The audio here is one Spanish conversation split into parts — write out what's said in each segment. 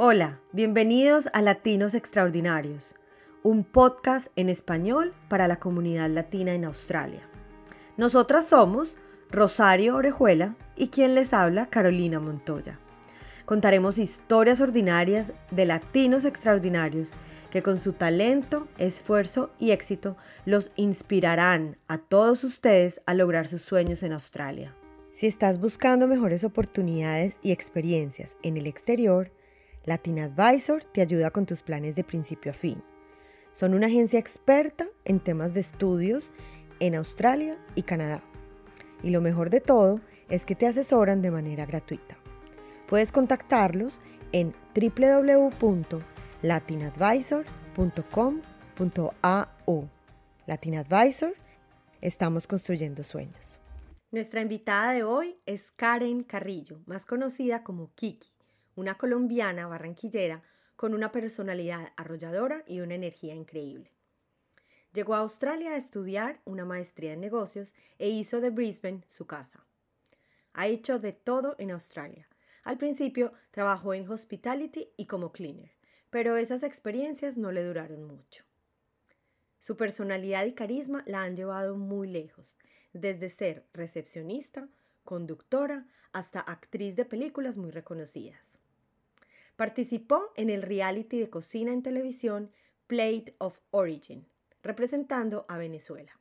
Hola, bienvenidos a Latinos Extraordinarios, un podcast en español para la comunidad latina en Australia. Nosotras somos Rosario Orejuela y quien les habla, Carolina Montoya. Contaremos historias ordinarias de latinos extraordinarios que con su talento, esfuerzo y éxito los inspirarán a todos ustedes a lograr sus sueños en Australia. Si estás buscando mejores oportunidades y experiencias en el exterior, Latin Advisor te ayuda con tus planes de principio a fin. Son una agencia experta en temas de estudios en Australia y Canadá. Y lo mejor de todo es que te asesoran de manera gratuita. Puedes contactarlos en www.latinadvisor.com.au. Latin Advisor, estamos construyendo sueños. Nuestra invitada de hoy es Karen Carrillo, más conocida como Kiki una colombiana barranquillera con una personalidad arrolladora y una energía increíble. Llegó a Australia a estudiar una maestría en negocios e hizo de Brisbane su casa. Ha hecho de todo en Australia. Al principio trabajó en hospitality y como cleaner, pero esas experiencias no le duraron mucho. Su personalidad y carisma la han llevado muy lejos, desde ser recepcionista, conductora, hasta actriz de películas muy reconocidas. Participó en el reality de cocina en televisión Plate of Origin, representando a Venezuela.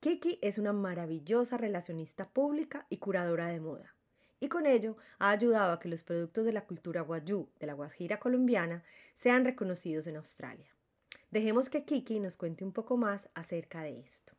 Kiki es una maravillosa relacionista pública y curadora de moda, y con ello ha ayudado a que los productos de la cultura guayú de la Guajira colombiana sean reconocidos en Australia. Dejemos que Kiki nos cuente un poco más acerca de esto.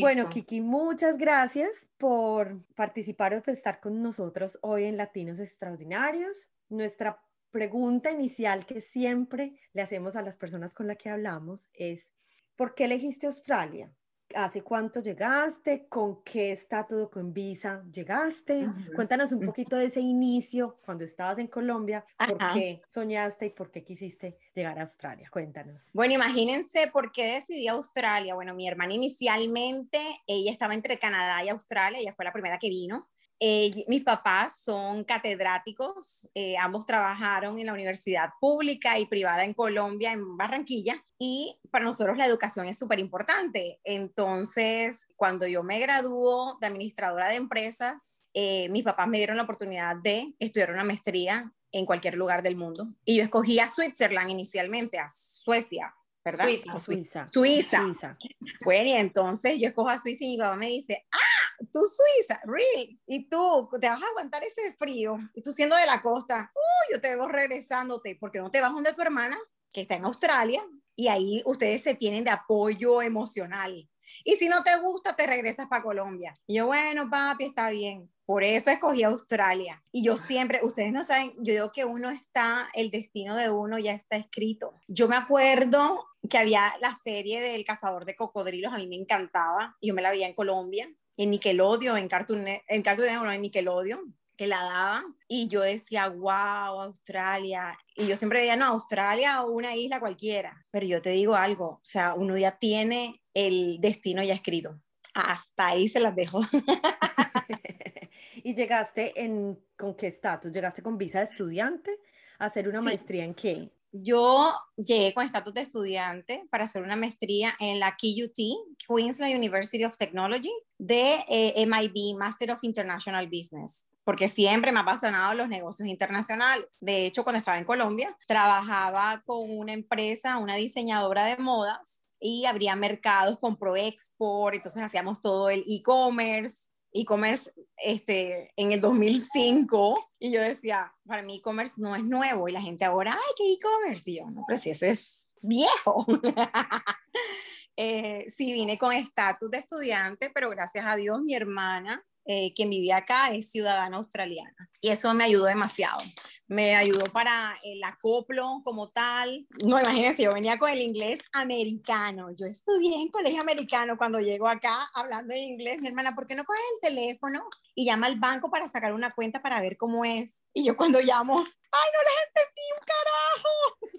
Bueno, Kiki, muchas gracias por participar o por estar con nosotros hoy en Latinos Extraordinarios. Nuestra pregunta inicial que siempre le hacemos a las personas con las que hablamos es, ¿por qué elegiste Australia? ¿Hace cuánto llegaste? ¿Con qué estatus con visa llegaste? Cuéntanos un poquito de ese inicio cuando estabas en Colombia. ¿Por qué soñaste y por qué quisiste llegar a Australia? Cuéntanos. Bueno, imagínense por qué decidí Australia. Bueno, mi hermana inicialmente, ella estaba entre Canadá y Australia, ella fue la primera que vino. Eh, mis papás son catedráticos, eh, ambos trabajaron en la universidad pública y privada en Colombia, en Barranquilla, y para nosotros la educación es súper importante. Entonces, cuando yo me graduó de administradora de empresas, eh, mis papás me dieron la oportunidad de estudiar una maestría en cualquier lugar del mundo. Y yo escogí a Switzerland inicialmente, a Suecia, ¿verdad? Suiza. Suiza. Suiza. Suiza. Bueno, y entonces yo escojo a Suiza y mi papá me dice, ah, tú Suiza, really, y tú te vas a aguantar ese frío, y tú siendo de la costa, uy, yo te veo regresándote, porque no te vas donde tu hermana, que está en Australia, y ahí ustedes se tienen de apoyo emocional. Y si no te gusta, te regresas para Colombia. Y yo, bueno, papi, está bien. Por eso escogí Australia. Y yo siempre, ustedes no saben, yo digo que uno está, el destino de uno ya está escrito. Yo me acuerdo que había la serie del cazador de cocodrilos, a mí me encantaba. Yo me la veía en Colombia en Nickelodeon, en Cartoon, en Cartoon no, en Nickelodeon, que la daban, y yo decía, wow, Australia, y yo siempre decía, no, Australia o una isla cualquiera, pero yo te digo algo, o sea, uno ya tiene el destino ya escrito, hasta ahí se las dejo. ¿Y llegaste en, con qué estatus? ¿Llegaste con visa de estudiante? ¿A hacer una maestría en qué? Yo llegué con estatus de estudiante para hacer una maestría en la QUT, Queensland University of Technology, de eh, MIB, Master of International Business porque siempre me ha apasionado los negocios internacionales. De hecho, cuando estaba en Colombia, trabajaba con una empresa, una diseñadora de modas, y abría mercados con ProExport, entonces hacíamos todo el e-commerce, e-commerce este, en el 2005 y yo decía, para mí e-commerce no es nuevo y la gente ahora, ay, ¿qué e-commerce? Y yo, no, pero si eso es viejo. eh, sí, vine con estatus de estudiante, pero gracias a Dios mi hermana eh, quien vivía acá es ciudadana australiana. Y eso me ayudó demasiado. Me ayudó para el acoplo como tal. No, imagínense, yo venía con el inglés americano. Yo estudié en colegio americano cuando llego acá hablando en inglés. Mi hermana, ¿por qué no coges el teléfono y llama al banco para sacar una cuenta para ver cómo es? Y yo cuando llamo, ¡ay, no les entendí un carajo!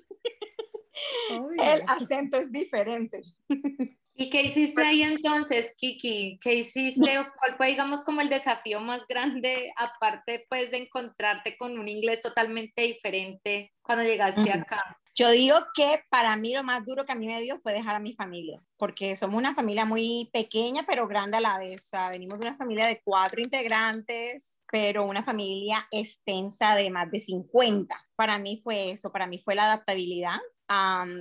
el acento es diferente. ¿Y qué hiciste ahí entonces, Kiki? ¿Qué hiciste? ¿Cuál fue, digamos, como el desafío más grande, aparte pues de encontrarte con un inglés totalmente diferente? cuando llegaste acá? Yo digo que para mí lo más duro que a mí me dio fue dejar a mi familia, porque somos una familia muy pequeña, pero grande a la vez. O sea, venimos de una familia de cuatro integrantes, pero una familia extensa de más de 50. Para mí fue eso, para mí fue la adaptabilidad.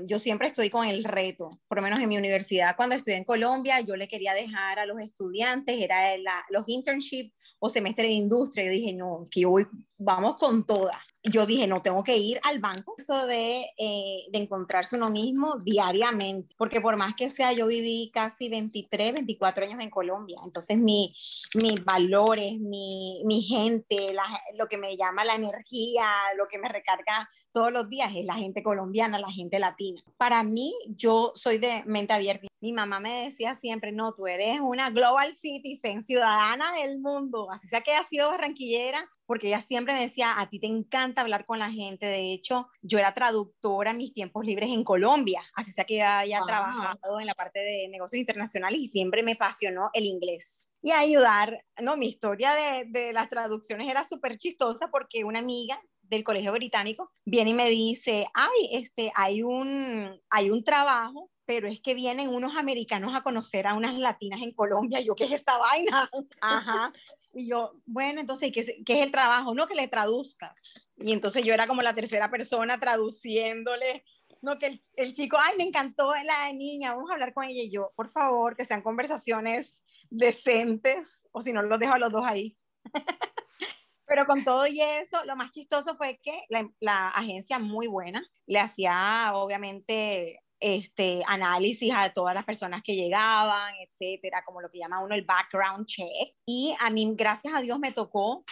Yo siempre estoy con el reto, por lo menos en mi universidad, cuando estudié en Colombia, yo le quería dejar a los estudiantes, era los internships o semestre de industria, yo dije, no, que yo voy, vamos con todas yo dije, no, tengo que ir al banco. Eso de, eh, de, encontrarse uno mismo diariamente, porque por más que sea, yo viví casi 23, 24 años en Colombia, entonces mi, mis valores, mi, mi gente, lo que me llama la energía, lo que me recarga todos los días es la gente colombiana, la gente latina. Para mí, yo soy de mente abierta. Mi mamá me decía siempre, no, tú eres una global citizen, ciudadana del mundo, así sea que haya sido barranquillera, porque ella siempre me decía, a ti te encanta hablar con la gente. De hecho, yo era traductora en mis tiempos libres en Colombia, así sea que haya trabajado en la parte de negocios internacionales y siempre me apasionó el inglés. Y ayudar, no, mi historia de, de las traducciones era súper chistosa porque una amiga del Colegio Británico viene y me dice, ay, este, hay un, hay un trabajo pero es que vienen unos americanos a conocer a unas latinas en Colombia. yo, ¿qué es esta vaina? Ajá. Y yo, bueno, entonces, ¿qué es, ¿qué es, el trabajo? No, que le traduzcas. Y entonces yo era como la tercera persona traduciéndole, no, que el, el, chico, ay, me encantó la niña, vamos a hablar con ella. Y yo, por favor, que sean conversaciones decentes, o si no, los dejo a los dos ahí. Pero con todo y eso, lo más chistoso fue que la, agencia muy buena le hacía, obviamente, este, análisis a todas las personas que llegaban, etcétera, como lo que llama uno el background check. Y a mí, gracias a Dios, me tocó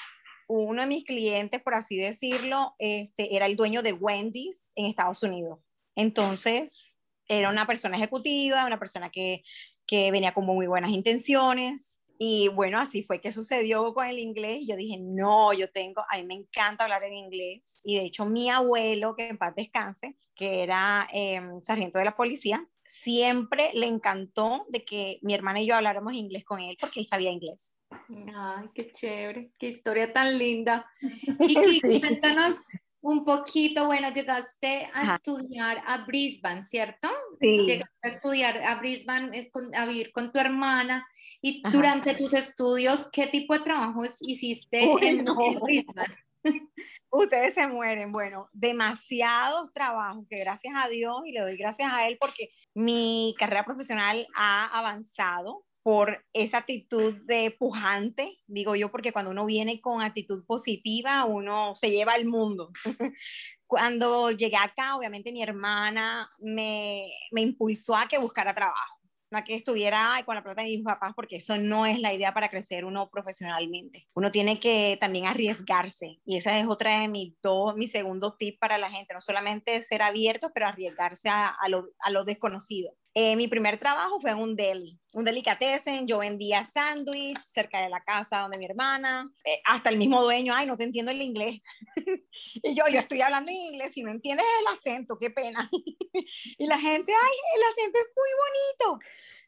uno de mis clientes, por así decirlo, este, era el dueño de Wendy's en Estados Unidos. Entonces, era una persona ejecutiva, una persona que, que venía con muy buenas intenciones. Y bueno, así fue que sucedió con el inglés. Yo dije, no, yo tengo, a mí me encanta hablar en inglés. Y de hecho, mi abuelo, que en paz descanse, que era em, sargento de la policía, siempre le encantó de que mi hermana y yo habláramos inglés con él porque él sabía inglés. Ay, qué chévere, qué historia tan linda. Y sí. cuéntanos un poquito, bueno, llegaste a estudiar a Brisbane, ¿cierto? Sí. Llegaste a estudiar a Brisbane, a vivir con tu hermana. Y durante tus estudios, ¿qué tipo de trabajos hiciste en, Brisbane? Ustedes se mueren. Bueno, demasiados trabajos que gracias a Dios y le doy gracias a él porque mi carrera profesional ha avanzado por esa actitud de pujante, digo yo, porque cuando uno viene con actitud positiva, uno se lleva al mundo. Cuando llegué acá, obviamente mi hermana me, me impulsó a que buscara trabajo que estuviera con la plata de mis papás, porque eso no es la idea para crecer uno profesionalmente. Uno tiene que también arriesgarse y esa es otra de mis dos, mi segundo tip para la gente, no solamente ser abierto, pero arriesgarse a, a, lo, a lo desconocido. Eh, mi primer trabajo fue en un deli, un delicatessen. Yo vendía sándwich cerca de la casa donde mi hermana, eh, hasta el mismo dueño, ay, no te entiendo el inglés. y yo, yo estoy hablando en inglés y no entiendes el acento, qué pena. y la gente, ay, el acento es muy bonito.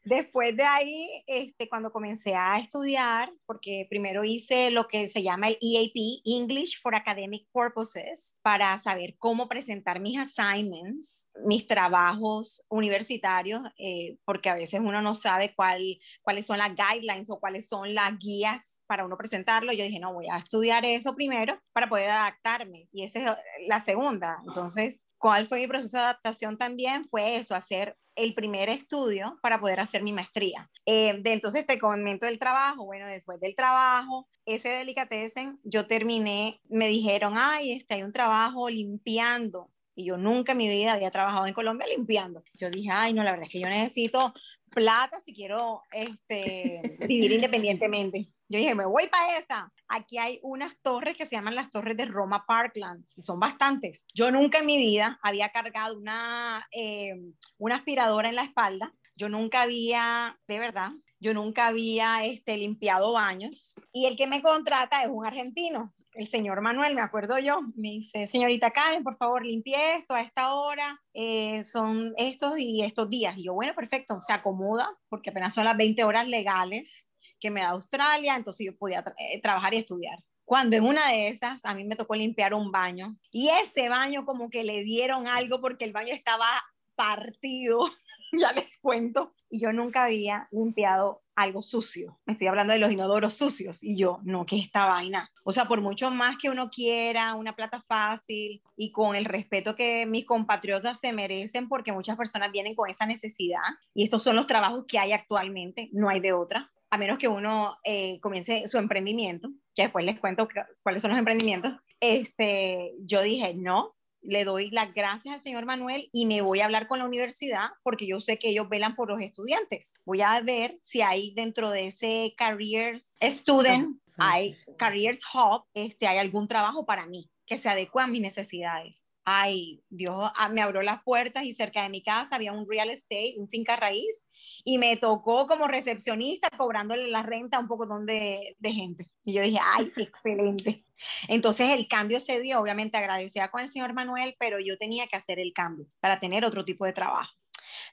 Después de ahí, este, cuando comencé a estudiar, porque primero hice lo que se llama el EAP, English for Academic Purposes, para saber cómo presentar mis assignments, mis trabajos universitarios, eh, porque a veces uno no sabe cuál, cuáles son las guidelines o cuáles son las guías para uno presentarlo. Yo dije, no, voy a estudiar eso primero para poder adaptarme. Y esa es la segunda. Entonces, ¿cuál fue mi proceso de adaptación también? Fue eso, hacer el primer estudio para poder hacer mi maestría. Eh, de entonces te comento el trabajo. Bueno, después del trabajo, ese delicatessen, yo terminé, me dijeron, ay, este, hay un trabajo limpiando. Y yo nunca en mi vida había trabajado en Colombia limpiando. Yo dije, ay, no, la verdad es que yo necesito plata si quiero este, vivir independientemente. Yo dije, me voy para esa. Aquí hay unas torres que se llaman las torres de Roma Parklands y son bastantes. Yo nunca en mi vida había cargado una, eh, una aspiradora en la espalda. Yo nunca había, de verdad, yo nunca había este, limpiado baños. Y el que me contrata es un argentino, el señor Manuel, me acuerdo yo. Me dice, señorita Karen, por favor, limpie esto a esta hora. Eh, son estos y estos días. Y yo, bueno, perfecto, se acomoda porque apenas son las 20 horas legales que me da Australia, entonces yo podía eh, trabajar y estudiar. cuando en una de esas a mí me tocó limpiar un baño y ese baño como que le dieron algo porque el baño estaba partido, ya les cuento, y yo nunca había limpiado algo sucio. Me estoy hablando de los inodoros sucios y yo, no, que esta vaina. O sea, por mucho más que uno quiera, una plata fácil y con el respeto que mis compatriotas se merecen, porque muchas personas vienen con esa necesidad y estos son los trabajos que hay actualmente, no hay de otra, a menos que uno eh, comience su emprendimiento, que después les cuento cuáles son los emprendimientos. Este, yo dije, no, le doy las gracias al señor Manuel y me voy a hablar con la universidad porque yo sé que ellos velan por los estudiantes. Voy a ver si hay dentro de ese Careers Student, hay Careers Hub, este, hay algún trabajo para mí que se adecue a mis necesidades. Ay, Dios ah, me abrió las puertas y cerca de mi casa había un real estate, un finca raíz, y me tocó como recepcionista cobrándole la renta a un poco de, de gente. Y yo dije, ay, excelente. Entonces el cambio se dio, obviamente agradecida con el señor Manuel, pero yo tenía que hacer el cambio para tener otro tipo de trabajo.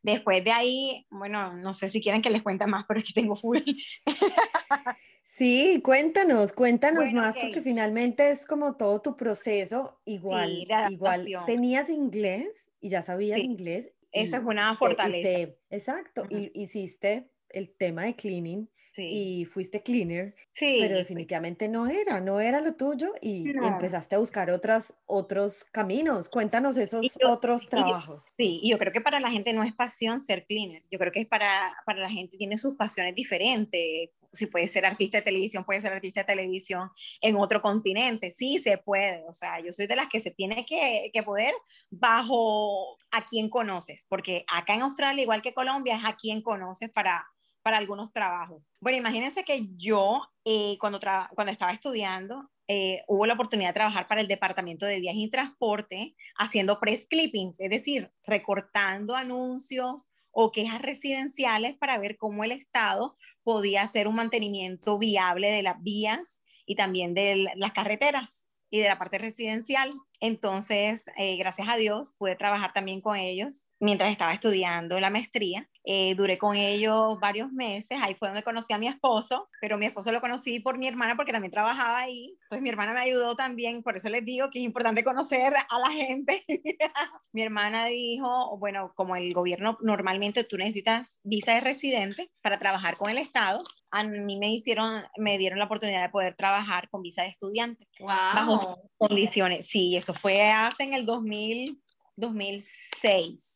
Después de ahí, bueno, no sé si quieren que les cuente más, pero es que tengo full. Sí, cuéntanos, cuéntanos más, porque finalmente es como todo tu proceso, igual, igual tenías inglés y ya sabías inglés. Eso es una fortaleza. exacto, y hiciste el tema de cleaning y fuiste cleaner, sí, pero definitivamente no era, no era lo tuyo y empezaste a buscar otras, otros caminos. Cuéntanos esos otros trabajos. sí, y yo creo que para la gente no es pasión ser cleaner, yo creo que es para, para la gente, tiene sus pasiones diferentes. Si puede ser artista de televisión, puede ser artista de televisión en otro continente, sí se puede. O sea, yo soy de las que se tiene que, que poder bajo a quien conoces, porque acá en Australia, igual que Colombia, es a quien conoces para, para algunos trabajos. Bueno, imagínense que yo eh, cuando, cuando estaba estudiando, eh, hubo la oportunidad de trabajar para el Departamento de Viaje y Transporte haciendo press clippings, es decir, recortando anuncios o quejas residenciales para ver cómo el Estado podía hacer un mantenimiento viable de las vías y también de las carreteras y de la parte residencial. Entonces, eh, gracias a Dios, pude trabajar también con ellos mientras estaba estudiando la maestría. Eh, duré con ellos varios meses, ahí fue donde conocí a mi esposo, pero mi esposo lo conocí por mi hermana porque también trabajaba ahí. Entonces mi hermana me ayudó también, por eso les digo que es importante conocer a la gente. mi hermana dijo, bueno, como el gobierno normalmente tú necesitas visa de residente para trabajar con el Estado, a mí me hicieron, me dieron la oportunidad de poder trabajar con visa de estudiante. Wow. Bajo condiciones. Sí, eso fue hace en el 2000, 2006.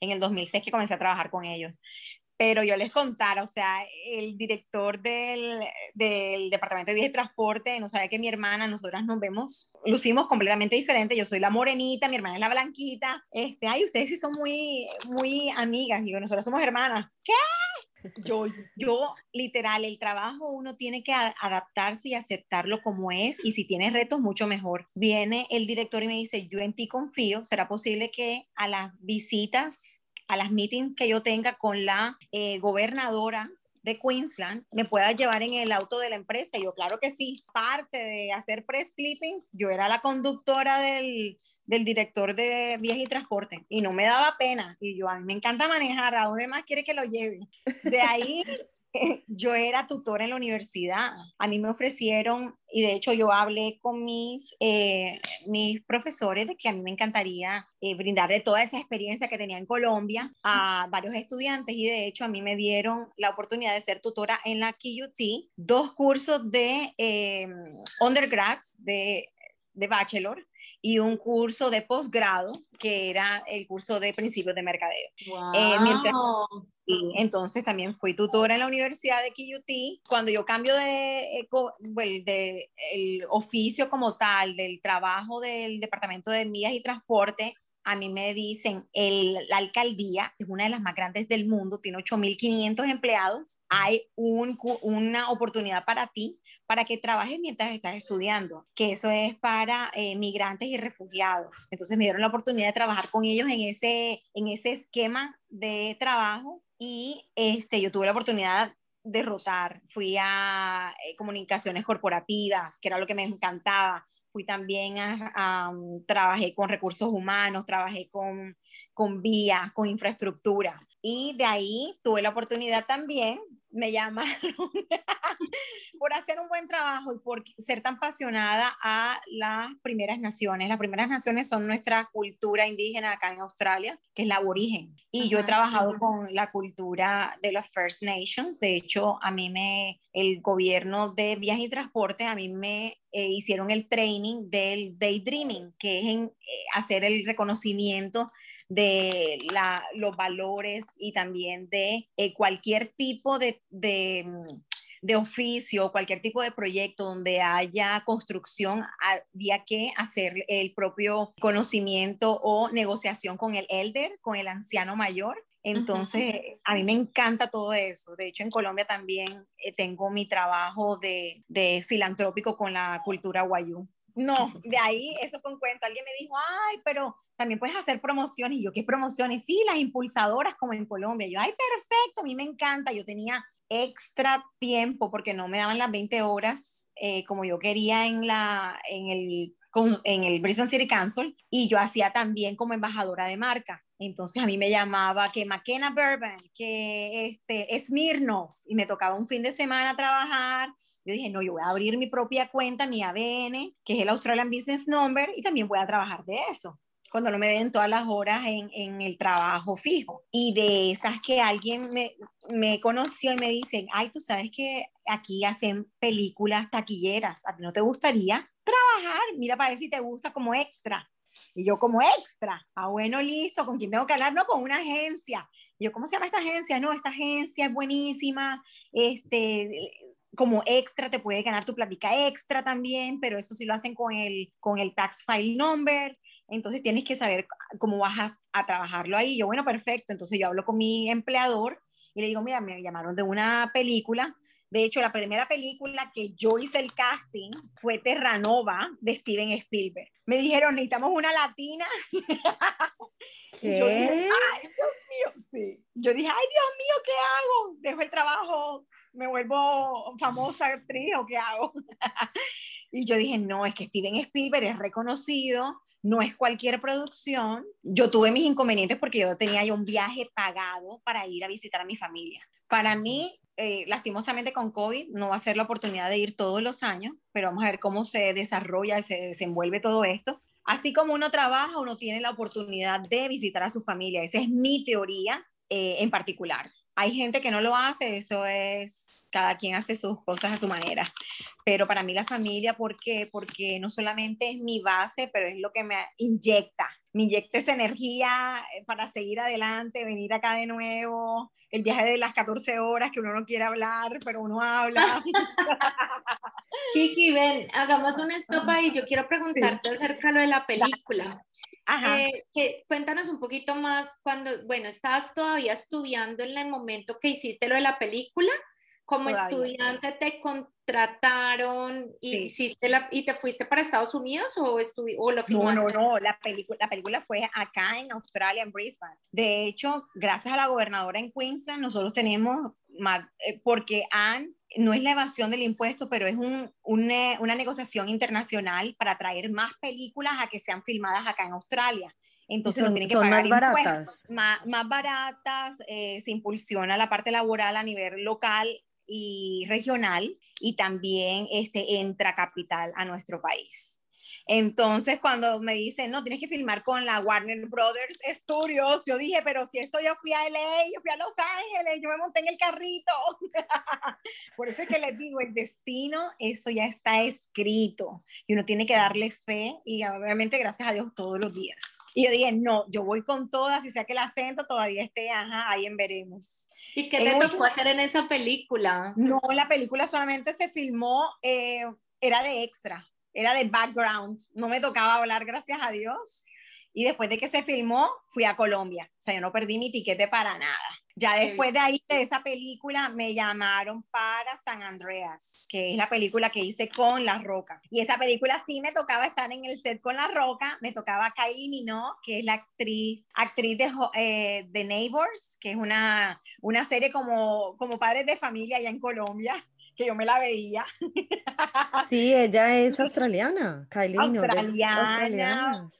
En el 2006 que comencé a trabajar con ellos. Pero yo les contara, o sea, el director del, del Departamento de Vías y Transporte no sabe que mi hermana, nosotras nos vemos, lucimos completamente diferentes. Yo soy la morenita, mi hermana es la blanquita. Este, ay, ustedes sí son muy, muy amigas. Digo, nosotras somos hermanas. ¿Qué? Yo, yo, literal, el trabajo uno tiene que adaptarse y aceptarlo como es y si tiene retos, mucho mejor. Viene el director y me dice, yo en ti confío, ¿será posible que a las visitas, a las meetings que yo tenga con la eh, gobernadora de Queensland me pueda llevar en el auto de la empresa. Y yo, claro que sí. Parte de hacer press clippings, yo era la conductora del, del director de viaje y transporte y no me daba pena. Y yo, a mí me encanta manejar, ¿a dónde más quiere que lo lleve? De ahí yo era tutora en la universidad. A mí me ofrecieron, y de hecho yo hablé con mis, eh, mis profesores de que a mí me encantaría eh, brindarle toda esa experiencia que tenía en Colombia a varios estudiantes y de hecho a mí me dieron la oportunidad de ser tutora en la QUT, dos cursos de eh, undergrads, de, de bachelor y un curso de posgrado que era el curso de principios de mercadeo. Wow. y entonces también fui tutora en la Universidad de QUT. Cuando yo cambio de, de el oficio como tal, del trabajo del Departamento de Vías y Transporte, a mí me dicen, el, la alcaldía es una de las más grandes del mundo, tiene 8.500 empleados, hay un, una oportunidad para ti para que trabajes mientras estás estudiando, que eso es para eh, migrantes y refugiados. Entonces me dieron la oportunidad de trabajar con ellos en ese, en ese esquema de trabajo y este, yo tuve la oportunidad de rotar. Fui a eh, comunicaciones corporativas, que era lo que me encantaba. Fui también a, trabajé con recursos humanos, trabajé con, con vías, con infraestructura. Y de ahí tuve la oportunidad también me llamaron por hacer un buen trabajo y por ser tan apasionada a las primeras naciones. Las primeras naciones son nuestra cultura indígena acá en Australia, que es la aborigen. Y yo he trabajado con la cultura de las First Nations. De hecho, a mí me, el gobierno de viaje y transporte, a mí me eh, hicieron el training del daydreaming, que es en, eh, hacer el reconocimiento de los valores y también de eh, cualquier tipo de, de, mm, de, oficio, cualquier tipo de proyecto donde haya construcción, había que hacer el propio conocimiento o negociación con el elder, con el anciano mayor. Entonces, a mí me encanta todo eso. De hecho, en Colombia también eh, tengo mi trabajo de, de filantrópico con la cultura guayú. No, de ahí eso un cuento. Alguien me dijo, ay, pero también puedes hacer promociones. Y yo, ¿qué promociones? Sí, las impulsadoras como en Colombia. yo, ay, perfecto, a mí me encanta. Yo tenía extra tiempo porque no me daban las 20 horas eh, como yo quería en, la, en, el, en el Brisbane City Council y yo hacía también como embajadora de marca. Entonces a mí me llamaba que McKenna Bourbon, que este, Smirnoff, y me tocaba un fin de semana trabajar yo dije, no, yo voy a abrir mi propia cuenta, mi ABN, que es el Australian Business Number, y también voy a trabajar de eso cuando no me den todas las horas en, en, el trabajo fijo. Y de esas que alguien me, me conoció y me dice, ay, tú sabes que aquí hacen películas taquilleras, ¿a ti no te gustaría trabajar? Mira para ver si te gusta como extra. Y yo como extra, ah, bueno, listo, ¿con quién tengo que hablar? No, con una agencia. Y yo, ¿cómo se llama esta agencia? No, esta agencia es buenísima, este, como extra te puede ganar tu plática extra también, pero eso sí lo hacen con el, con el tax file number. Entonces tienes que saber cómo vas a, trabajarlo ahí. Yo, bueno, perfecto. Entonces yo hablo con mi empleador y le digo, mira, me llamaron de una película. De hecho, la primera película que yo hice el casting fue Terranova de Steven Spielberg. Me dijeron, necesitamos una latina. ¿Qué? Yo dije, ay, Dios mío, sí. Yo dije, ay, Dios mío, ¿qué hago? Dejo el trabajo me vuelvo famosa actriz o qué hago. y yo dije, no, es que Steven Spielberg es reconocido, no es cualquier producción. Yo tuve mis inconvenientes porque yo tenía ya un viaje pagado para ir a visitar a mi familia. Para mí, eh, lastimosamente con COVID, no va a ser la oportunidad de ir todos los años, pero vamos a ver cómo se desarrolla se desenvuelve todo esto. Así como uno trabaja, uno tiene la oportunidad de visitar a su familia. Esa es mi teoría eh, en particular. Hay gente que no lo hace, eso es, cada quien hace sus cosas a su manera. Pero para mí la familia, ¿por qué? Porque no solamente es mi base, pero es lo que me inyecta, me inyecta esa energía eh, para seguir adelante, venir acá de nuevo, el viaje de las 14 horas que uno no quiere hablar, pero uno habla. Kiki, ven, hagamos un stop ahí. Yo quiero preguntarte acerca de lo de la película. Eh, que, cuéntanos un poquito más cuando, bueno, estabas todavía estudiando en el momento que hiciste lo de la película, como estudiante te contrataron y, hiciste la, y te fuiste para Estados Unidos o, o lo filmaste? No, no, no, la, película, la película fue acá en Australia, en Brisbane. De hecho, gracias a la gobernadora en Queensland, nosotros tenemos, eh, porque han no es la evasión del impuesto, pero es un, una, negociación internacional para traer más películas a que sean filmadas acá en Australia. Entonces son, no tienen que son más baratas. Más, más, baratas, eh, se impulsiona la parte laboral a nivel local y regional y también este, entra capital a nuestro país. Entonces, cuando me dicen, no, tienes que filmar con la Warner Brothers Studios, yo dije, pero si eso yo fui a LA, yo fui a Los Ángeles, yo me monté en el carrito. Por eso es que les digo, el destino, eso ya está escrito y uno tiene que darle fe y obviamente, gracias a Dios, todos los días. Y yo dije, no, yo voy con todas, y sea que el acento todavía esté, ajá, ahí en veremos. ¿Y qué te tocó hacer en esa película? No, la película solamente se filmó, eh, era de extra era de background, no me tocaba hablar, gracias a Dios. Y después de que se filmó, fui a Colombia. O sea, yo no perdí mi piquete para nada. Ya después de ahí, de esa película, me llamaron para San Andreas, que es la película que hice con La Roca. Y esa película sí me tocaba estar en el set con La Roca, me tocaba Kylie Minogue, que es la actriz, actriz de, eh, de Neighbors, que es una, una serie como, como padres de familia allá en Colombia que yo me la veía. Sí, ella es australiana, Kylie Australiana,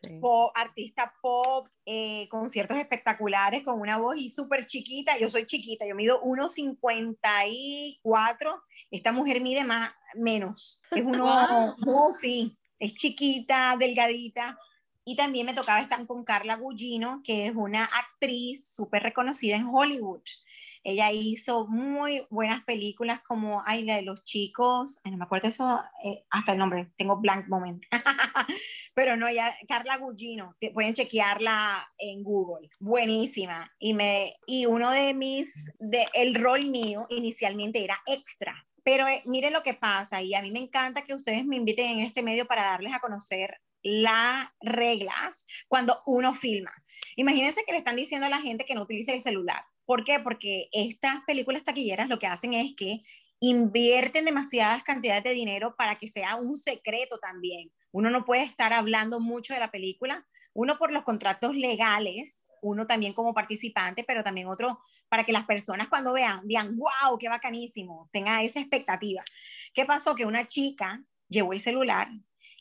artista pop, eh, conciertos espectaculares con una voz y súper chiquita. Yo soy chiquita, yo mido 1,54. Esta mujer mide más, menos. Es uno, no, sí, es chiquita, delgadita. Y también me tocaba estar con Carla Gugino, que es una actriz súper reconocida en Hollywood. Ella hizo muy buenas películas como, ay, la de los chicos, no me acuerdo eso, eh, hasta el nombre, tengo blank moment. Pero no, ya, Carla Gugino, pueden chequearla en Google, buenísima. Y, me, y uno de mis, de, el rol mío inicialmente era extra. Pero eh, miren lo que pasa, y a mí me encanta que ustedes me inviten en este medio para darles a conocer las reglas cuando uno filma. Imagínense que le están diciendo a la gente que no utilice el celular ¿Por qué? Porque estas películas taquilleras lo que hacen es que invierten demasiadas cantidades de dinero para que sea un secreto también. Uno no puede estar hablando mucho de la película, uno por los contratos legales, uno también como participante, pero también otro para que las personas cuando vean digan, wow, qué bacanísimo, tenga esa expectativa. ¿Qué pasó? Que una chica llevó el celular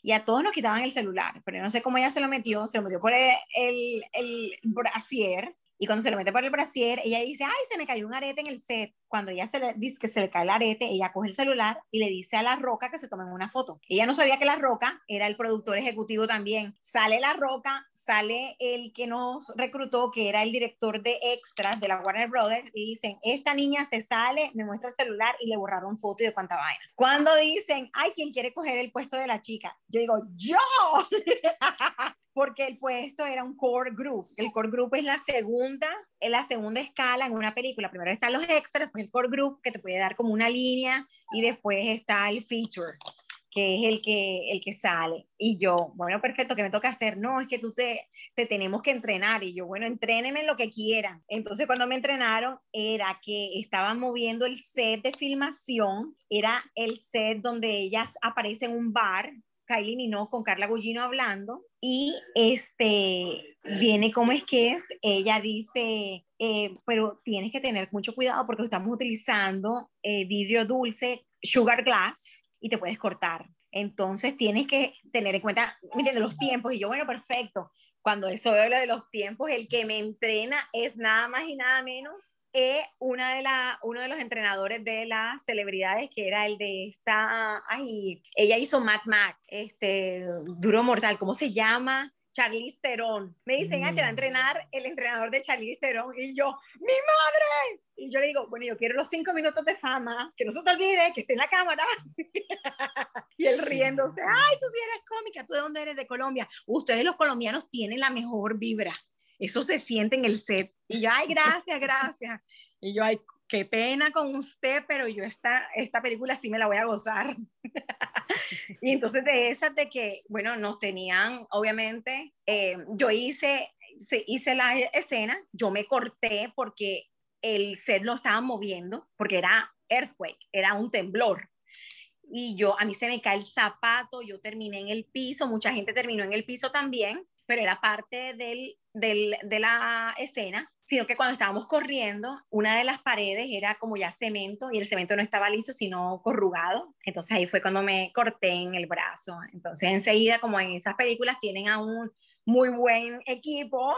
y a todos nos quitaban el celular, pero no sé cómo ella se lo metió, se lo metió por el, el, el brasier y cuando se lo mete por el brasier, ella dice, ay, se me cayó un arete en el set. Cuando ella se le dice que se le cae el arete, ella coge el celular y le dice a La Roca que se tomen una foto. Ella no sabía que La Roca era el productor ejecutivo también. Sale La Roca, sale el que nos reclutó, que era el director de extras de la Warner Brothers, y dicen, esta niña se sale, me muestra el celular y le borraron foto y de cuánta vaina. Cuando dicen, ay, ¿quién quiere coger el puesto de la chica? Yo digo, yo. porque el puesto era un core group. El core group es la segunda, es la segunda escala en una película. Primero están los extras, después el core group que te puede dar como una línea y después está el feature que es el que, el que sale. Y yo, bueno, perfecto, ¿qué me toca hacer? No, es que tú te, te tenemos que entrenar. Y yo, bueno, entréneme lo que quieran. Entonces, cuando me entrenaron, era que estaban moviendo el set de filmación, era el set donde ellas aparecen en un bar, Kylie Minogue con Carla Gugino hablando y este viene como es que es, ella dice, eh, pero tienes que tener mucho cuidado porque estamos utilizando eh, vidrio dulce, sugar glass y te puedes cortar. Entonces tienes que tener en cuenta, miren, los tiempos y yo, bueno, perfecto. Cuando eso habla de los tiempos, el que me entrena es nada más y nada menos una de la, uno de los entrenadores de las celebridades, que era el de esta, ay, ella hizo Mad Max, este, Duro Mortal, ¿cómo se llama? Charlize Theron. Me dicen, ah, te va a mm. entrenar el entrenador de Charlize Theron. Y yo, ¡mi madre! Y yo le digo, bueno, yo quiero los cinco minutos de fama, que no se te olvide, que esté en la cámara. y él riéndose, ay, tú sí eres cómica, ¿tú de dónde eres? De Colombia. Ustedes los colombianos tienen la mejor vibra. Eso se siente en el set. Y yo, ay, gracias, gracias. Y yo, ay, qué pena con usted, pero yo esta, esta película sí me la voy a gozar. y entonces de esas de que, bueno, nos tenían, obviamente, eh, yo hice, hice la escena, yo me corté porque el set lo estaban moviendo, porque era earthquake, era un temblor. Y yo, a mí se me cae el zapato, yo terminé en el piso, mucha gente terminó en el piso también, pero era parte del de la escena, sino que cuando estábamos corriendo, una de las paredes era como ya cemento y el cemento no estaba liso, sino corrugado. Entonces ahí fue cuando me corté en el brazo. Entonces enseguida, como en esas películas, tienen a un muy buen equipo.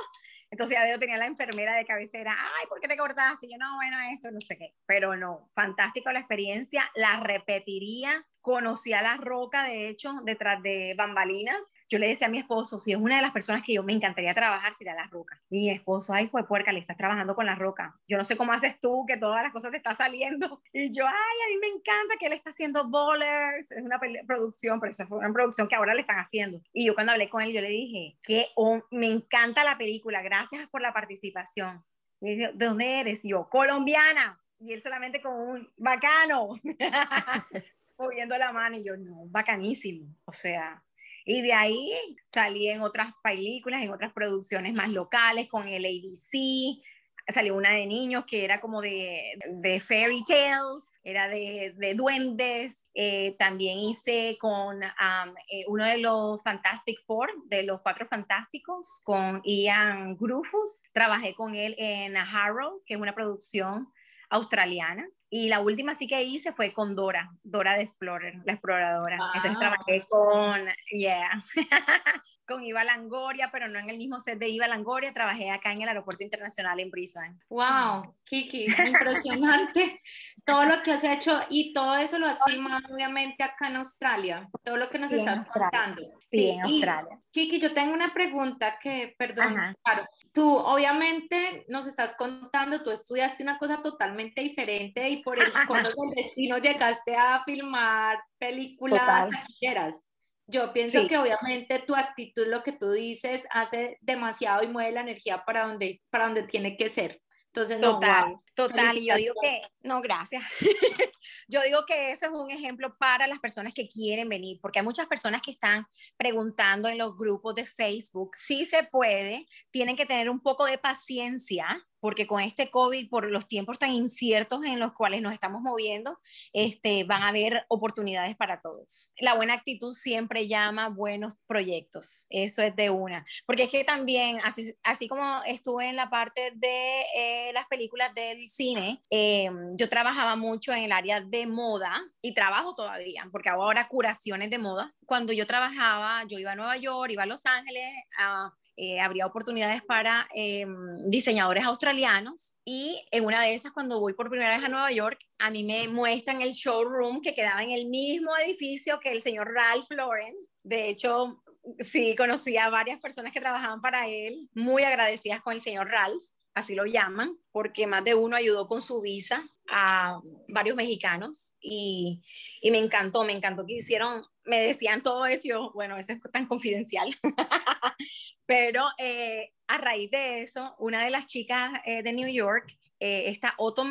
Entonces ya yo tenía la enfermera de cabecera, ay, ¿por qué te cortaste? Y yo, no, bueno, esto, no sé qué. Pero no, fantástico la experiencia, la repetiría conocí a La Roca, de hecho, detrás de Bambalinas. Yo le decía a mi esposo, si es una de las personas que yo me encantaría trabajar, sería La Roca. Mi esposo, ay, fue puerca, le estás trabajando con La Roca. Yo no sé cómo haces tú, que todas las cosas te están saliendo. Y yo, ay, a mí me encanta que él está haciendo bowlers. Es una producción, pero eso fue una producción que ahora le están haciendo. Y yo cuando hablé con él, yo le dije, que me encanta la película, gracias por la participación. Y ¿de dónde eres? Y yo, colombiana. Y él solamente con un bacano. moviendo la mano y yo, no, bacanísimo. O sea, y de ahí salí en otras películas, en otras producciones más locales, con el ABC, salió una de niños que era como de, de fairy tales, era de, de duendes. Eh, también hice con eh, uno de los Fantastic Four, de los Cuatro Fantásticos, con Ian Grufus. Trabajé con él en Harrow, que es una producción australiana. Y la última sí que hice fue con Dora, Dora de Explorer, la exploradora. Entonces trabajé con, yeah, con Iva Langoria, pero no en el mismo set de Iva Langoria, trabajé acá en el Aeropuerto Internacional en Brisbane. Wow, Kiki, impresionante todo lo que has hecho y todo eso lo has filmado obviamente acá en Australia, todo lo que nos estás contando. Sí, en Australia. Kiki, yo tengo una pregunta que, perdón, claro, tú obviamente nos estás contando, tú estudiaste una cosa totalmente diferente y por el costo del destino llegaste a filmar películas taquilleras. Yo pienso que obviamente tu actitud, lo que tú dices, hace demasiado y mueve la energía para donde, para donde tiene que ser. Entonces, total, total. Y yo digo que, no, gracias. yo digo que eso es un ejemplo para las personas que quieren venir, porque hay muchas personas que están preguntando en los grupos de Facebook si se puede, tienen que tener un poco de paciencia porque con este COVID, por los tiempos tan inciertos en los cuales nos estamos moviendo, este, van a haber oportunidades para todos. La buena actitud siempre llama buenos proyectos, eso es de una, porque es que también, así, así como estuve en la parte de eh, las películas del cine, em, yo trabajaba mucho en el área de moda y trabajo todavía, porque hago ahora curaciones de moda. Cuando yo trabajaba, yo iba a Nueva York, iba a Los Ángeles, eh, habría oportunidades para em, diseñadores australianos y en una de esas cuando voy por primera vez a Nueva York, a mí me muestran el showroom que quedaba en el mismo edificio que el señor Ralph Lauren. De hecho, sí, conocí a varias personas que trabajaban para él, muy agradecidas con el señor Ralph así lo llaman, porque más de uno ayudó con su visa a varios mexicanos y, y, me encantó, me encantó que hicieron, me decían todo eso, yo, bueno, eso es tan confidencial, pero eh, a raíz de eso, una de las chicas eh, de New York, eh, esta Otto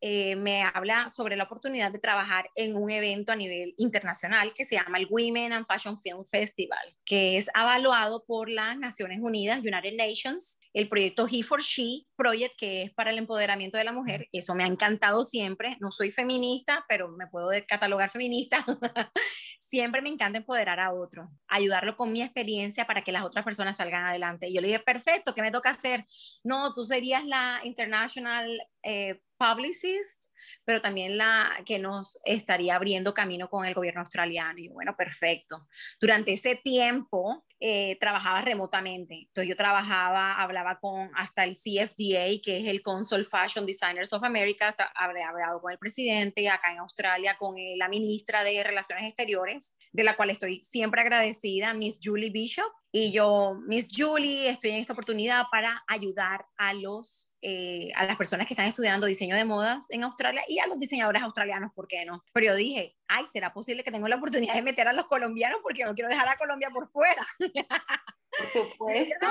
eh, me habla sobre la oportunidad de trabajar en un evento a nivel internacional que se llama el Women and Fashion Film Festival, que es evaluado por las Naciones Unidas, United Nations, el proyecto He for She Project, que es para el empoderamiento de la mujer. Eso me ha encantado siempre. No soy feminista, pero me puedo catalogar feminista. siempre me encanta empoderar a otro, ayudarlo con mi experiencia para que las otras personas salgan adelante. Y yo le dije, perfecto, ¿qué me toca hacer? No, tú serías la International eh, publicist, pero también la que nos estaría abriendo camino con el gobierno australiano. Y bueno, perfecto. Durante ese tiempo eh, trabajaba remotamente. Entonces yo trabajaba, hablaba con hasta el CFDA, que es el Council Fashion Designers of America, hasta, hablado con el presidente, acá en Australia con eh, la ministra de Relaciones Exteriores, de la cual estoy siempre agradecida, Miss Julie Bishop. Y yo, Miss Julie, estoy en esta oportunidad para ayudar a los eh, a las personas que están estudiando diseño de modas en Australia y a los diseñadores australianos, ¿por qué no? Pero yo dije, ay, ¿será posible que tengo la oportunidad de meter a los colombianos porque no quiero dejar a Colombia por fuera? Por supuesto.